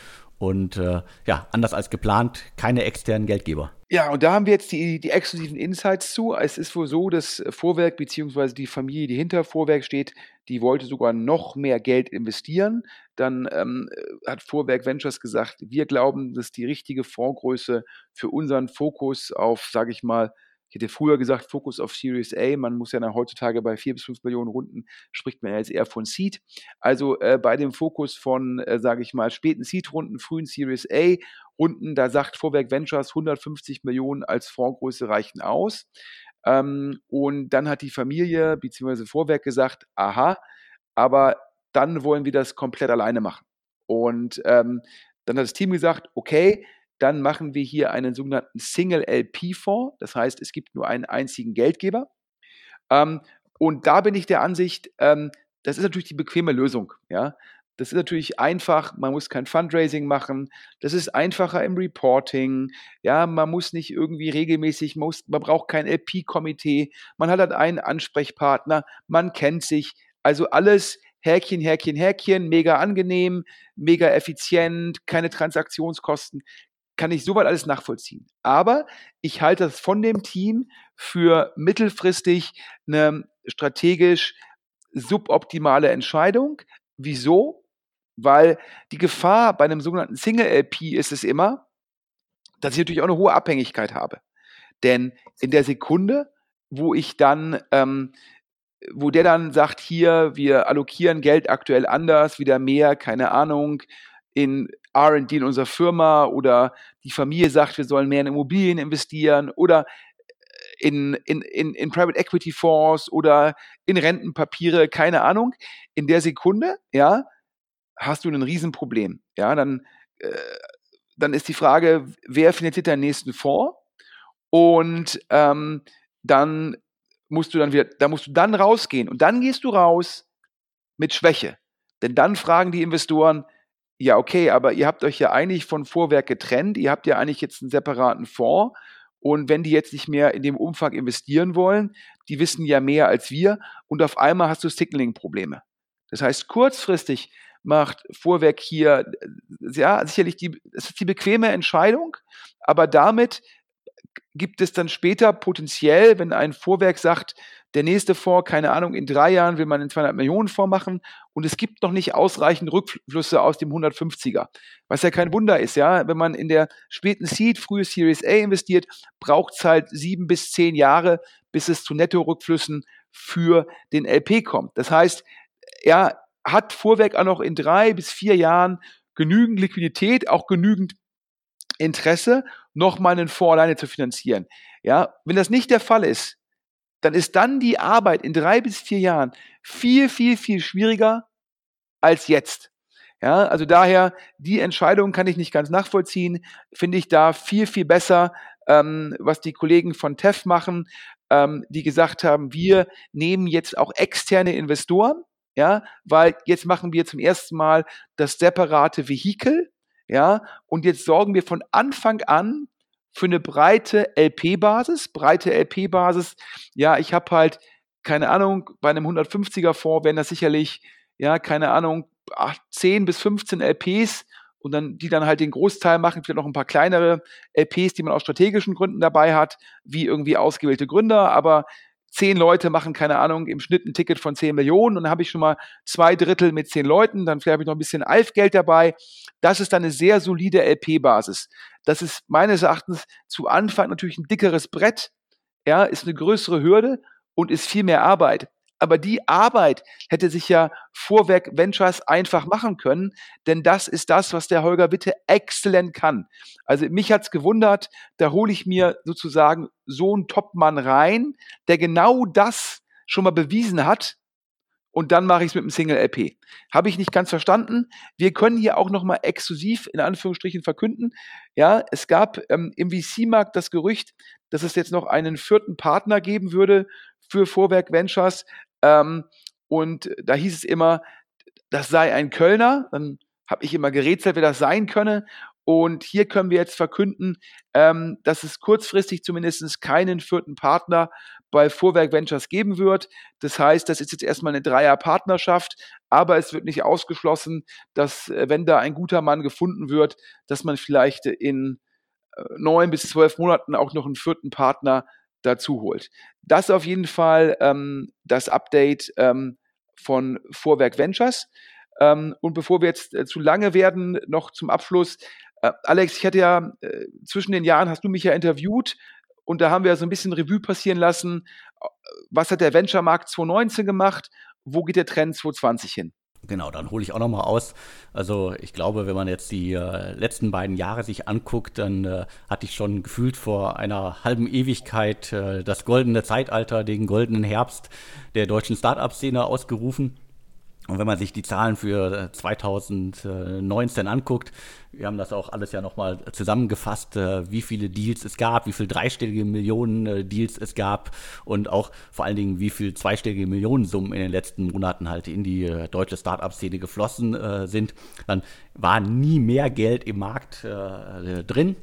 Und äh, ja, anders als geplant, keine externen Geldgeber. Ja, und da haben wir jetzt die, die exklusiven Insights zu. Es ist wohl so, dass Vorwerk bzw. die Familie, die hinter Vorwerk steht, die wollte sogar noch mehr Geld investieren. Dann ähm, hat Vorwerk Ventures gesagt, wir glauben, dass die richtige Fondsgröße für unseren Fokus auf, sage ich mal, ich hätte früher gesagt, Fokus auf Series A. Man muss ja heutzutage bei vier bis fünf Millionen Runden spricht man ja jetzt eher von Seed. Also äh, bei dem Fokus von, äh, sage ich mal, späten Seed-Runden, frühen Series A-Runden, da sagt Vorwerk Ventures 150 Millionen als Fondsgröße reichen aus. Ähm, und dann hat die Familie bzw. Vorwerk gesagt, aha, aber dann wollen wir das komplett alleine machen. Und ähm, dann hat das Team gesagt, okay, dann machen wir hier einen sogenannten Single LP-Fonds. Das heißt, es gibt nur einen einzigen Geldgeber. Ähm, und da bin ich der Ansicht, ähm, das ist natürlich die bequeme Lösung. Ja? Das ist natürlich einfach, man muss kein Fundraising machen, das ist einfacher im Reporting, ja, man muss nicht irgendwie regelmäßig, man, muss, man braucht kein LP-Komitee, man hat halt einen Ansprechpartner, man kennt sich, also alles Häkchen, Häkchen, Häkchen, mega angenehm, mega effizient, keine Transaktionskosten kann ich soweit alles nachvollziehen. Aber ich halte das von dem Team für mittelfristig eine strategisch suboptimale Entscheidung. Wieso? Weil die Gefahr bei einem sogenannten Single-LP ist es immer, dass ich natürlich auch eine hohe Abhängigkeit habe. Denn in der Sekunde, wo ich dann, ähm, wo der dann sagt, hier, wir allokieren Geld aktuell anders, wieder mehr, keine Ahnung, in RD in unserer Firma oder die Familie sagt, wir sollen mehr in Immobilien investieren oder in, in, in, in Private Equity Fonds oder in Rentenpapiere, keine Ahnung. In der Sekunde, ja, hast du ein Riesenproblem. Ja, dann, äh, dann ist die Frage, wer finanziert deinen nächsten Fonds? Und ähm, dann musst du dann wieder, da musst du dann rausgehen und dann gehst du raus mit Schwäche. Denn dann fragen die Investoren, ja, okay, aber ihr habt euch ja eigentlich von Vorwerk getrennt, ihr habt ja eigentlich jetzt einen separaten Fonds. Und wenn die jetzt nicht mehr in dem Umfang investieren wollen, die wissen ja mehr als wir. Und auf einmal hast du Signaling-Probleme. Das heißt, kurzfristig macht Vorwerk hier, ja, sicherlich die, es ist die bequeme Entscheidung, aber damit gibt es dann später potenziell, wenn ein Vorwerk sagt, der nächste Fonds, keine Ahnung, in drei Jahren will man einen 200 Millionen Fonds machen und es gibt noch nicht ausreichend Rückflüsse aus dem 150er. Was ja kein Wunder ist, ja. Wenn man in der späten Seed, frühe Series A investiert, braucht es halt sieben bis zehn Jahre, bis es zu Netto-Rückflüssen für den LP kommt. Das heißt, ja, hat Vorwerk auch noch in drei bis vier Jahren genügend Liquidität, auch genügend Interesse, nochmal einen Fonds alleine zu finanzieren. Ja, wenn das nicht der Fall ist, dann ist dann die Arbeit in drei bis vier Jahren viel, viel, viel schwieriger als jetzt. Ja, also daher, die Entscheidung kann ich nicht ganz nachvollziehen, finde ich da viel, viel besser, ähm, was die Kollegen von TEF machen, ähm, die gesagt haben, wir nehmen jetzt auch externe Investoren, ja, weil jetzt machen wir zum ersten Mal das separate Vehikel, ja, und jetzt sorgen wir von Anfang an für eine breite LP-Basis. Breite LP-Basis, ja, ich habe halt, keine Ahnung, bei einem 150er Fonds wären das sicherlich, ja, keine Ahnung, 10 bis 15 LPs und dann, die dann halt den Großteil machen, vielleicht noch ein paar kleinere LPs, die man aus strategischen Gründen dabei hat, wie irgendwie ausgewählte Gründer, aber zehn Leute machen, keine Ahnung, im Schnitt ein Ticket von 10 Millionen und dann habe ich schon mal zwei Drittel mit zehn Leuten, dann vielleicht habe ich noch ein bisschen Alfgeld dabei. Das ist dann eine sehr solide LP-Basis. Das ist meines Erachtens zu Anfang natürlich ein dickeres Brett, ja, ist eine größere Hürde und ist viel mehr Arbeit. Aber die Arbeit hätte sich ja Vorwerk Ventures einfach machen können, denn das ist das, was der Holger Witte exzellent kann. Also mich hat's gewundert, da hole ich mir sozusagen so einen Topmann rein, der genau das schon mal bewiesen hat und dann mache ich es mit einem Single LP. Habe ich nicht ganz verstanden. Wir können hier auch nochmal exklusiv in Anführungsstrichen verkünden. Ja, es gab ähm, im VC-Markt das Gerücht, dass es jetzt noch einen vierten Partner geben würde für Vorwerk Ventures. Ähm, und da hieß es immer, das sei ein Kölner. Dann habe ich immer gerätselt, wer das sein könne. Und hier können wir jetzt verkünden, ähm, dass es kurzfristig zumindest keinen vierten Partner bei Vorwerk Ventures geben wird. Das heißt, das ist jetzt erstmal eine Dreier-Partnerschaft, aber es wird nicht ausgeschlossen, dass, äh, wenn da ein guter Mann gefunden wird, dass man vielleicht in äh, neun bis zwölf Monaten auch noch einen vierten Partner dazu holt. Das auf jeden Fall ähm, das Update ähm, von Vorwerk Ventures. Ähm, und bevor wir jetzt äh, zu lange werden, noch zum Abschluss. Äh, Alex, ich hatte ja äh, zwischen den Jahren hast du mich ja interviewt und da haben wir so ein bisschen Revue passieren lassen. Äh, was hat der Venture-Markt 2019 gemacht? Wo geht der Trend 2020 hin? Genau, dann hole ich auch noch mal aus. Also ich glaube, wenn man jetzt die äh, letzten beiden Jahre sich anguckt, dann äh, hatte ich schon gefühlt vor einer halben Ewigkeit äh, das goldene Zeitalter, den goldenen Herbst der deutschen Start-up-Szene ausgerufen. Und wenn man sich die Zahlen für 2019 äh, anguckt, wir haben das auch alles ja nochmal zusammengefasst, äh, wie viele Deals es gab, wie viele dreistellige Millionen äh, Deals es gab und auch vor allen Dingen, wie viele zweistellige Millionensummen in den letzten Monaten halt in die deutsche Startup-Szene geflossen sind, dann war nie mehr Geld im Markt drin.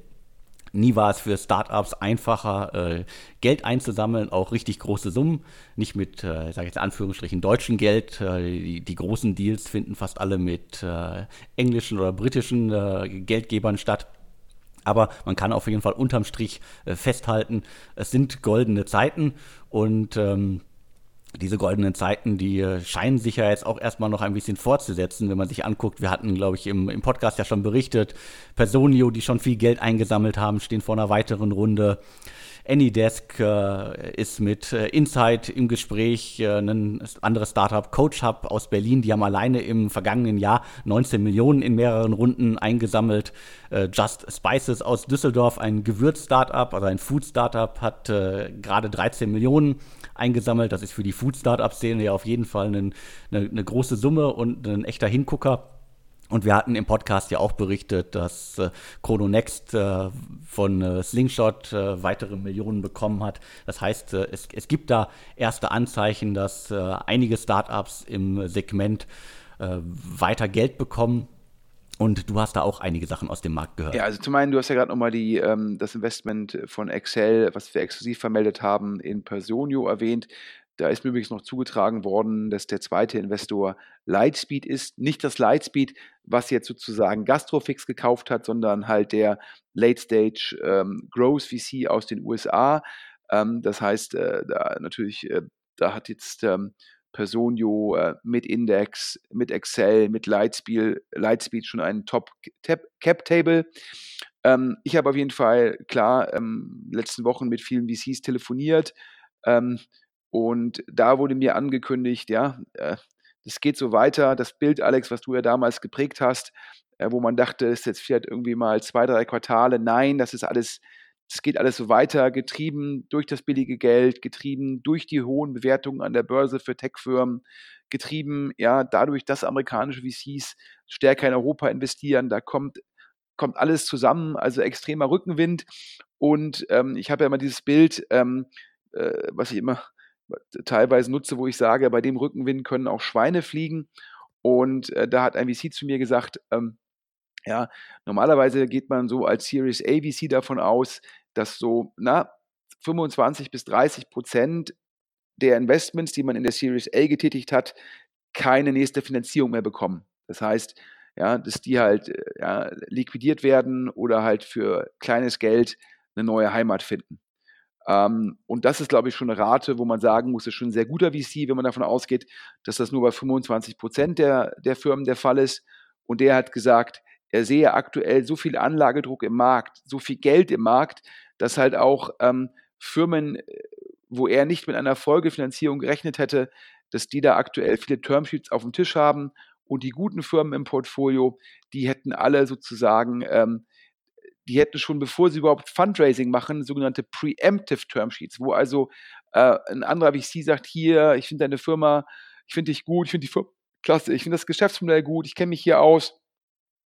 Nie war es für Startups einfacher, äh, Geld einzusammeln, auch richtig große Summen. Nicht mit, äh, sage ich jetzt Anführungsstrichen, deutschen Geld. Äh, die, die, großen Deals finden fast alle mit äh, englischen oder britischen Geldgebern statt. Aber man kann auf jeden Fall unterm Strich festhalten, es sind goldene Zeiten und ähm, diese goldenen Zeiten, die scheinen sich ja jetzt auch erstmal noch ein bisschen fortzusetzen, wenn man sich anguckt. Wir hatten, glaube ich, im, im Podcast ja schon berichtet, Personio, die schon viel Geld eingesammelt haben, stehen vor einer weiteren Runde. Anydesk äh, ist mit äh, Insight im Gespräch, äh, ein anderes Startup, Coach Hub aus Berlin, die haben alleine im vergangenen Jahr 19 Millionen in mehreren Runden eingesammelt. Äh, Just Spices aus Düsseldorf, ein Gewürz-Startup, also ein Food-Startup, hat äh, gerade 13 Millionen eingesammelt. Das ist für die Food-Startup-Szene ja auf jeden Fall eine, eine, eine große Summe und ein echter Hingucker. Und wir hatten im Podcast ja auch berichtet, dass äh, Chrono Next äh, von äh, Slingshot äh, weitere Millionen bekommen hat. Das heißt, äh, es, es gibt da erste Anzeichen, dass äh, einige Startups im Segment äh, weiter Geld bekommen. Und du hast da auch einige Sachen aus dem Markt gehört. Ja, also zum einen, du hast ja gerade nochmal ähm, das Investment von Excel, was wir exklusiv vermeldet haben, in Personio erwähnt. Da ist mir übrigens noch zugetragen worden, dass der zweite Investor Lightspeed ist. Nicht das Lightspeed, was jetzt sozusagen Gastrofix gekauft hat, sondern halt der Late Stage ähm, Growth VC aus den USA. Ähm, das heißt, äh, da natürlich, äh, da hat jetzt ähm, Personio äh, mit Index, mit Excel, mit Lightspeed, Lightspeed schon einen Top-Cap-Table. Ähm, ich habe auf jeden Fall, klar, ähm, letzten Wochen mit vielen VCs telefoniert. Ähm, und da wurde mir angekündigt, ja, äh, das geht so weiter. Das Bild, Alex, was du ja damals geprägt hast, äh, wo man dachte, es ist jetzt vielleicht irgendwie mal zwei, drei Quartale. Nein, das ist alles, es geht alles so weiter, getrieben durch das billige Geld, getrieben durch die hohen Bewertungen an der Börse für Tech-Firmen, getrieben, ja, dadurch, dass amerikanische VCs stärker in Europa investieren. Da kommt, kommt alles zusammen, also extremer Rückenwind. Und ähm, ich habe ja immer dieses Bild, ähm, äh, was ich immer teilweise nutze, wo ich sage, bei dem Rückenwind können auch Schweine fliegen. Und äh, da hat ein VC zu mir gesagt, ähm, ja, normalerweise geht man so als Series A VC davon aus, dass so, na, 25 bis 30 Prozent der Investments, die man in der Series A getätigt hat, keine nächste Finanzierung mehr bekommen. Das heißt, ja, dass die halt äh, ja, liquidiert werden oder halt für kleines Geld eine neue Heimat finden. Ähm, und das ist, glaube ich, schon eine Rate, wo man sagen muss, ist schon ein sehr guter VC, wenn man davon ausgeht, dass das nur bei 25 Prozent der, der Firmen der Fall ist. Und der hat gesagt, er sehe aktuell so viel Anlagedruck im Markt, so viel Geld im Markt, dass halt auch ähm, Firmen, wo er nicht mit einer Folgefinanzierung gerechnet hätte, dass die da aktuell viele Termsheets auf dem Tisch haben und die guten Firmen im Portfolio, die hätten alle sozusagen ähm, die hätten schon, bevor sie überhaupt Fundraising machen, sogenannte Preemptive Termsheets, wo also äh, ein anderer VC sagt, hier, ich finde deine Firma, ich finde dich gut, ich finde die Firma klasse, ich finde das Geschäftsmodell gut, ich kenne mich hier aus,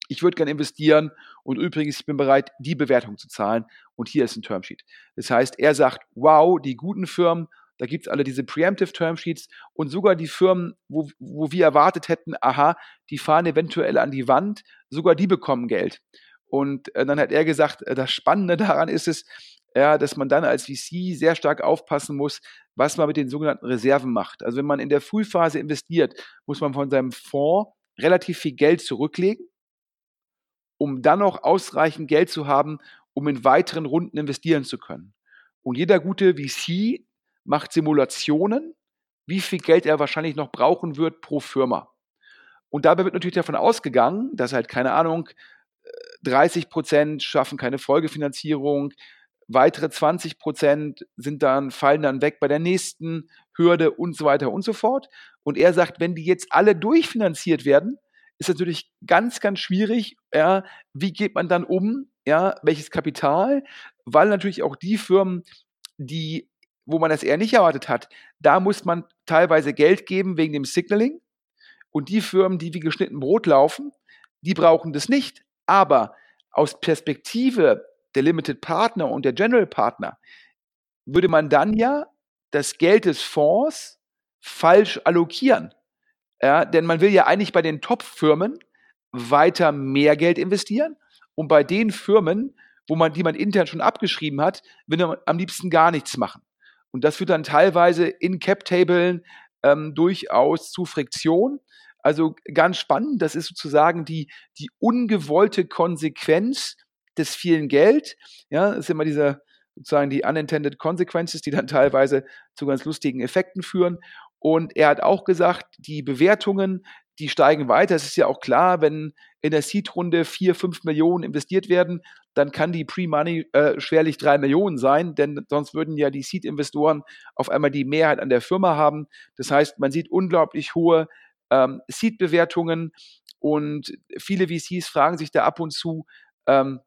ich würde gerne investieren und übrigens, ich bin bereit, die Bewertung zu zahlen und hier ist ein Termsheet. Das heißt, er sagt, wow, die guten Firmen, da gibt es alle diese Preemptive Termsheets und sogar die Firmen, wo, wo wir erwartet hätten, aha, die fahren eventuell an die Wand, sogar die bekommen Geld. Und äh, dann hat er gesagt, äh, das Spannende daran ist es, ja, dass man dann als VC sehr stark aufpassen muss, was man mit den sogenannten Reserven macht. Also wenn man in der Frühphase investiert, muss man von seinem Fonds relativ viel Geld zurücklegen, um dann noch ausreichend Geld zu haben, um in weiteren Runden investieren zu können. Und jeder gute VC macht Simulationen, wie viel Geld er wahrscheinlich noch brauchen wird pro Firma. Und dabei wird natürlich davon ausgegangen, dass halt, keine Ahnung, 30 Prozent schaffen keine Folgefinanzierung, weitere 20 Prozent sind dann, fallen dann weg bei der nächsten Hürde und so weiter und so fort. Und er sagt, wenn die jetzt alle durchfinanziert werden, ist natürlich ganz, ganz schwierig. Ja, wie geht man dann um? Ja, welches Kapital? Weil natürlich auch die Firmen, die, wo man das eher nicht erwartet hat, da muss man teilweise Geld geben wegen dem Signaling. Und die Firmen, die wie geschnitten Brot laufen, die brauchen das nicht. Aber aus Perspektive der Limited Partner und der General Partner würde man dann ja das Geld des Fonds falsch allokieren. Ja, denn man will ja eigentlich bei den Top-Firmen weiter mehr Geld investieren und bei den Firmen, wo man, die man intern schon abgeschrieben hat, will man am liebsten gar nichts machen. Und das führt dann teilweise in Cap-Tabellen ähm, durchaus zu Friktion. Also ganz spannend, das ist sozusagen die, die ungewollte Konsequenz des vielen Geld. Ja, das ist immer dieser sozusagen die unintended consequences, die dann teilweise zu ganz lustigen Effekten führen. Und er hat auch gesagt, die Bewertungen, die steigen weiter. Es ist ja auch klar, wenn in der Seed-Runde vier, fünf Millionen investiert werden, dann kann die Pre-Money äh, schwerlich drei Millionen sein, denn sonst würden ja die Seed-Investoren auf einmal die Mehrheit an der Firma haben. Das heißt, man sieht unglaublich hohe ähm, Seed-Bewertungen und viele VCs fragen sich da ab und zu, ähm,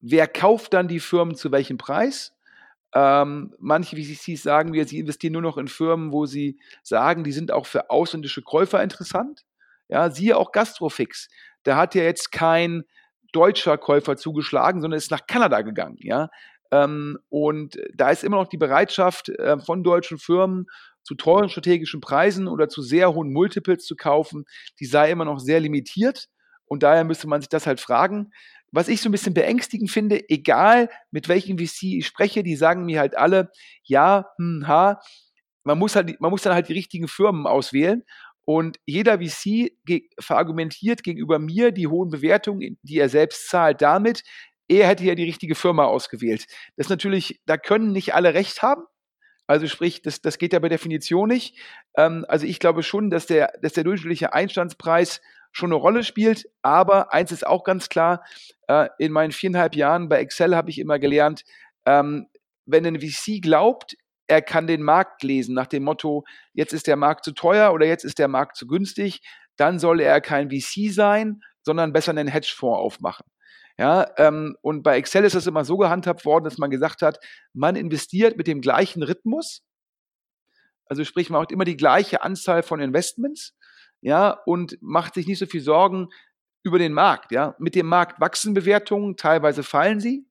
wer kauft dann die Firmen zu welchem Preis? Ähm, manche VCs sagen wir, sie investieren nur noch in Firmen, wo sie sagen, die sind auch für ausländische Käufer interessant. Ja, siehe auch Gastrofix. Da hat ja jetzt kein deutscher Käufer zugeschlagen, sondern ist nach Kanada gegangen. Ja, ähm, und da ist immer noch die Bereitschaft äh, von deutschen Firmen zu teuren strategischen Preisen oder zu sehr hohen Multiples zu kaufen, die sei immer noch sehr limitiert. Und daher müsste man sich das halt fragen. Was ich so ein bisschen beängstigend finde, egal mit welchem VC ich spreche, die sagen mir halt alle, ja, hm, ha, man muss halt, man muss dann halt die richtigen Firmen auswählen. Und jeder VC verargumentiert gegenüber mir die hohen Bewertungen, die er selbst zahlt, damit, er hätte ja die richtige Firma ausgewählt. Das ist natürlich, da können nicht alle recht haben. Also sprich, das, das geht ja bei Definition nicht. Ähm, also ich glaube schon, dass der, dass der durchschnittliche Einstandspreis schon eine Rolle spielt. Aber eins ist auch ganz klar, äh, in meinen viereinhalb Jahren bei Excel habe ich immer gelernt, ähm, wenn ein VC glaubt, er kann den Markt lesen nach dem Motto, jetzt ist der Markt zu teuer oder jetzt ist der Markt zu günstig, dann soll er kein VC sein, sondern besser einen Hedgefonds aufmachen. Ja, ähm, und bei Excel ist das immer so gehandhabt worden, dass man gesagt hat, man investiert mit dem gleichen Rhythmus. Also sprich, man macht immer die gleiche Anzahl von Investments, ja, und macht sich nicht so viel Sorgen über den Markt, ja. Mit dem Markt wachsen Bewertungen, teilweise fallen sie.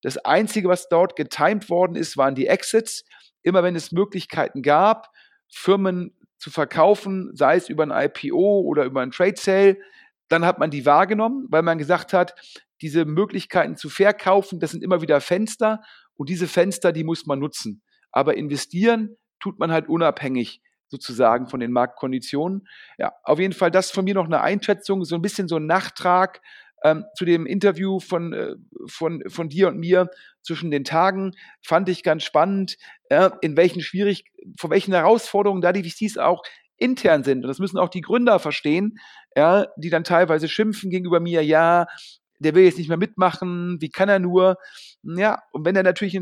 Das Einzige, was dort getimed worden ist, waren die Exits. Immer wenn es Möglichkeiten gab, Firmen zu verkaufen, sei es über ein IPO oder über ein Trade Sale, dann hat man die wahrgenommen, weil man gesagt hat, diese Möglichkeiten zu verkaufen, das sind immer wieder Fenster und diese Fenster, die muss man nutzen. Aber investieren tut man halt unabhängig sozusagen von den Marktkonditionen. Ja, auf jeden Fall das von mir noch eine Einschätzung, so ein bisschen so ein Nachtrag ähm, zu dem Interview von, äh, von, von dir und mir zwischen den Tagen. Fand ich ganz spannend, äh, in welchen schwierig, vor welchen Herausforderungen da die VCs auch intern sind. Und das müssen auch die Gründer verstehen, ja, die dann teilweise schimpfen gegenüber mir, ja, der will jetzt nicht mehr mitmachen, wie kann er nur? Ja, und wenn er natürlich,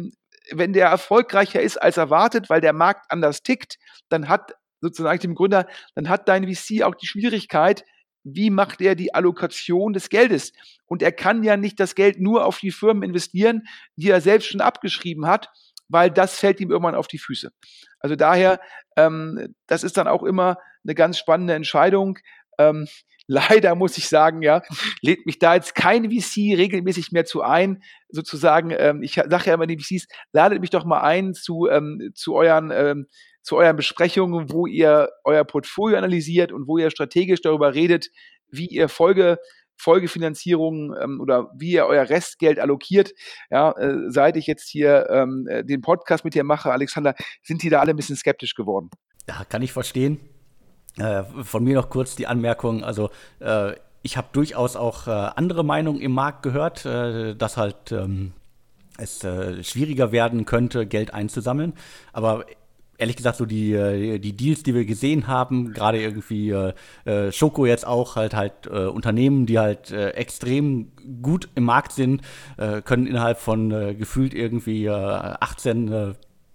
wenn der erfolgreicher ist als erwartet, weil der Markt anders tickt, dann hat sozusagen dem Gründer, dann hat dein VC auch die Schwierigkeit, wie macht er die Allokation des Geldes? Und er kann ja nicht das Geld nur auf die Firmen investieren, die er selbst schon abgeschrieben hat, weil das fällt ihm irgendwann auf die Füße. Also daher, ähm, das ist dann auch immer eine ganz spannende Entscheidung. Ähm, leider muss ich sagen, ja, lädt mich da jetzt kein VC regelmäßig mehr zu ein, sozusagen, ähm, ich sage ja immer den VCs, ladet mich doch mal ein zu, ähm, zu euren ähm, zu euren Besprechungen, wo ihr euer Portfolio analysiert und wo ihr strategisch darüber redet, wie ihr Folge Folgefinanzierung ähm, oder wie ihr euer Restgeld allokiert. Ja, äh, seit ich jetzt hier ähm, äh, den Podcast mit dir mache, Alexander, sind die da alle ein bisschen skeptisch geworden. Ja, kann ich verstehen. Äh, von mir noch kurz die Anmerkung, also äh, ich habe durchaus auch äh, andere Meinungen im Markt gehört, äh, dass halt ähm, es äh, schwieriger werden könnte, Geld einzusammeln. Aber ehrlich gesagt, so die, die Deals, die wir gesehen haben, gerade irgendwie äh, Schoko jetzt auch, halt halt äh, Unternehmen, die halt äh, extrem gut im Markt sind, können innerhalb von gefühlt irgendwie 18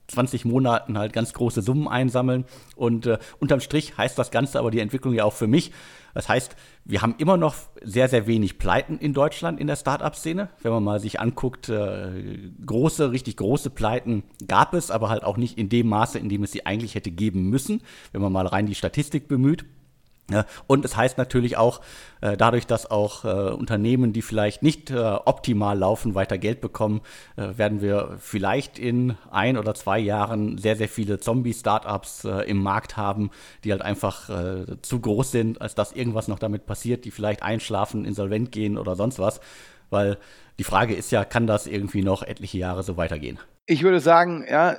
20 Monaten halt ganz große Summen einsammeln. Und äh, unterm Strich heißt das Ganze aber die Entwicklung ja auch für mich. Das heißt, wir haben immer noch sehr, sehr wenig Pleiten in Deutschland in der Startup-Szene. Wenn man mal sich anguckt, äh, große, richtig große Pleiten gab es, aber halt auch nicht in dem Maße, in dem es sie eigentlich hätte geben müssen, wenn man mal rein die Statistik bemüht. Und es heißt natürlich auch, äh, dadurch, dass auch äh, Unternehmen, die vielleicht nicht äh, optimal laufen, weiter Geld bekommen, werden wir vielleicht in ein oder zwei Jahren sehr, sehr viele Zombie-Startups im Markt haben, die halt einfach zu groß sind, als dass irgendwas noch damit passiert, die vielleicht einschlafen, insolvent gehen oder sonst was. Weil die Frage ist ja, kann das irgendwie noch etliche Jahre so weitergehen? Ich würde sagen, ja,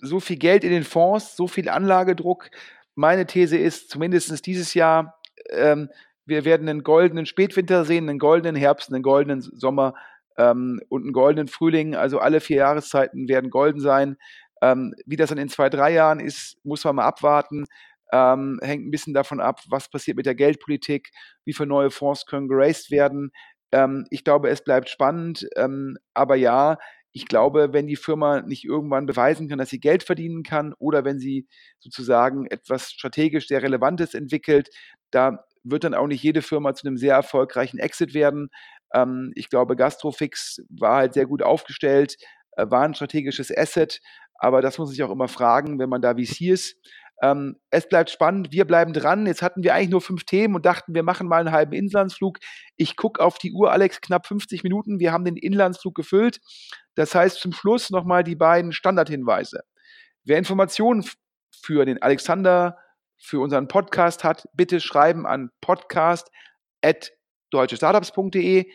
so viel Geld in den Fonds, so viel Anlagedruck, meine These ist, zumindest dieses Jahr, ähm, wir werden einen goldenen Spätwinter sehen, einen goldenen Herbst, einen goldenen Sommer ähm, und einen goldenen Frühling. Also alle vier Jahreszeiten werden golden sein. Ähm, wie das dann in zwei, drei Jahren ist, muss man mal abwarten. Ähm, hängt ein bisschen davon ab, was passiert mit der Geldpolitik, wie viele neue Fonds können geraced werden. Ähm, ich glaube, es bleibt spannend. Ähm, aber ja, ich glaube, wenn die Firma nicht irgendwann beweisen kann, dass sie Geld verdienen kann oder wenn sie sozusagen etwas strategisch sehr Relevantes entwickelt, da wird dann auch nicht jede Firma zu einem sehr erfolgreichen Exit werden. Ähm, ich glaube, Gastrofix war halt sehr gut aufgestellt, äh, war ein strategisches Asset, aber das muss ich auch immer fragen, wenn man da VC ist. Ähm, es bleibt spannend, wir bleiben dran. Jetzt hatten wir eigentlich nur fünf Themen und dachten, wir machen mal einen halben Inlandsflug. Ich gucke auf die Uhr, Alex, knapp 50 Minuten. Wir haben den Inlandsflug gefüllt. Das heißt, zum Schluss nochmal die beiden Standardhinweise. Wer Informationen für den Alexander, für unseren Podcast hat, bitte schreiben an podcast.deutschestartups.de.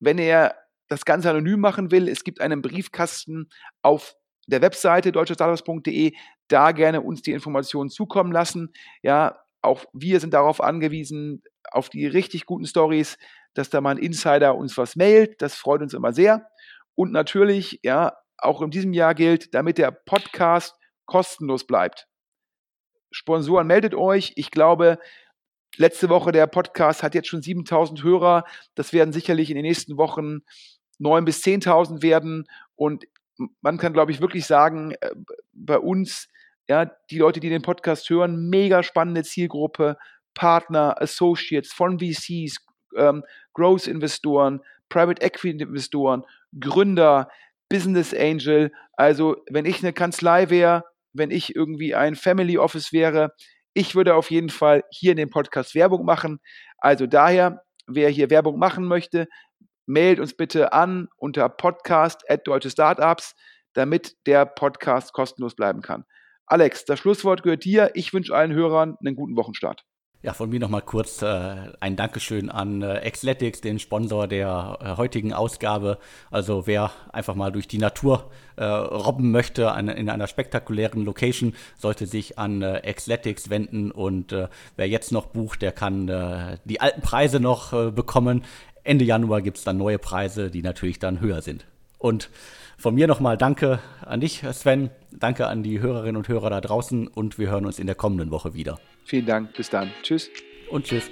Wenn er das Ganze anonym machen will, es gibt einen Briefkasten auf der Webseite deutschestartups.de, da gerne uns die Informationen zukommen lassen. Ja, auch wir sind darauf angewiesen, auf die richtig guten Stories, dass da mal ein Insider uns was mailt. Das freut uns immer sehr. Und natürlich, ja, auch in diesem Jahr gilt, damit der Podcast kostenlos bleibt. Sponsoren, meldet euch. Ich glaube, letzte Woche der Podcast hat jetzt schon 7000 Hörer. Das werden sicherlich in den nächsten Wochen 9.000 bis 10.000 werden. Und man kann, glaube ich, wirklich sagen, äh, bei uns, ja, die Leute, die den Podcast hören, mega spannende Zielgruppe, Partner, Associates von VCs, ähm, Growth-Investoren, Private Equity-Investoren, Gründer, Business Angel. Also, wenn ich eine Kanzlei wäre, wenn ich irgendwie ein Family Office wäre, ich würde auf jeden Fall hier in dem Podcast Werbung machen. Also daher, wer hier Werbung machen möchte, mailt uns bitte an unter podcast at deutsche Startups, damit der Podcast kostenlos bleiben kann. Alex, das Schlusswort gehört dir. Ich wünsche allen Hörern einen guten Wochenstart. Ja, von mir nochmal kurz äh, ein Dankeschön an äh, Xletics, den Sponsor der äh, heutigen Ausgabe. Also wer einfach mal durch die Natur äh, robben möchte an, in einer spektakulären Location, sollte sich an äh, Xletics wenden und äh, wer jetzt noch bucht, der kann äh, die alten Preise noch äh, bekommen. Ende Januar gibt es dann neue Preise, die natürlich dann höher sind. Und von mir nochmal danke an dich, Sven. Danke an die Hörerinnen und Hörer da draußen und wir hören uns in der kommenden Woche wieder. Vielen Dank. Bis dann. Tschüss. Und tschüss.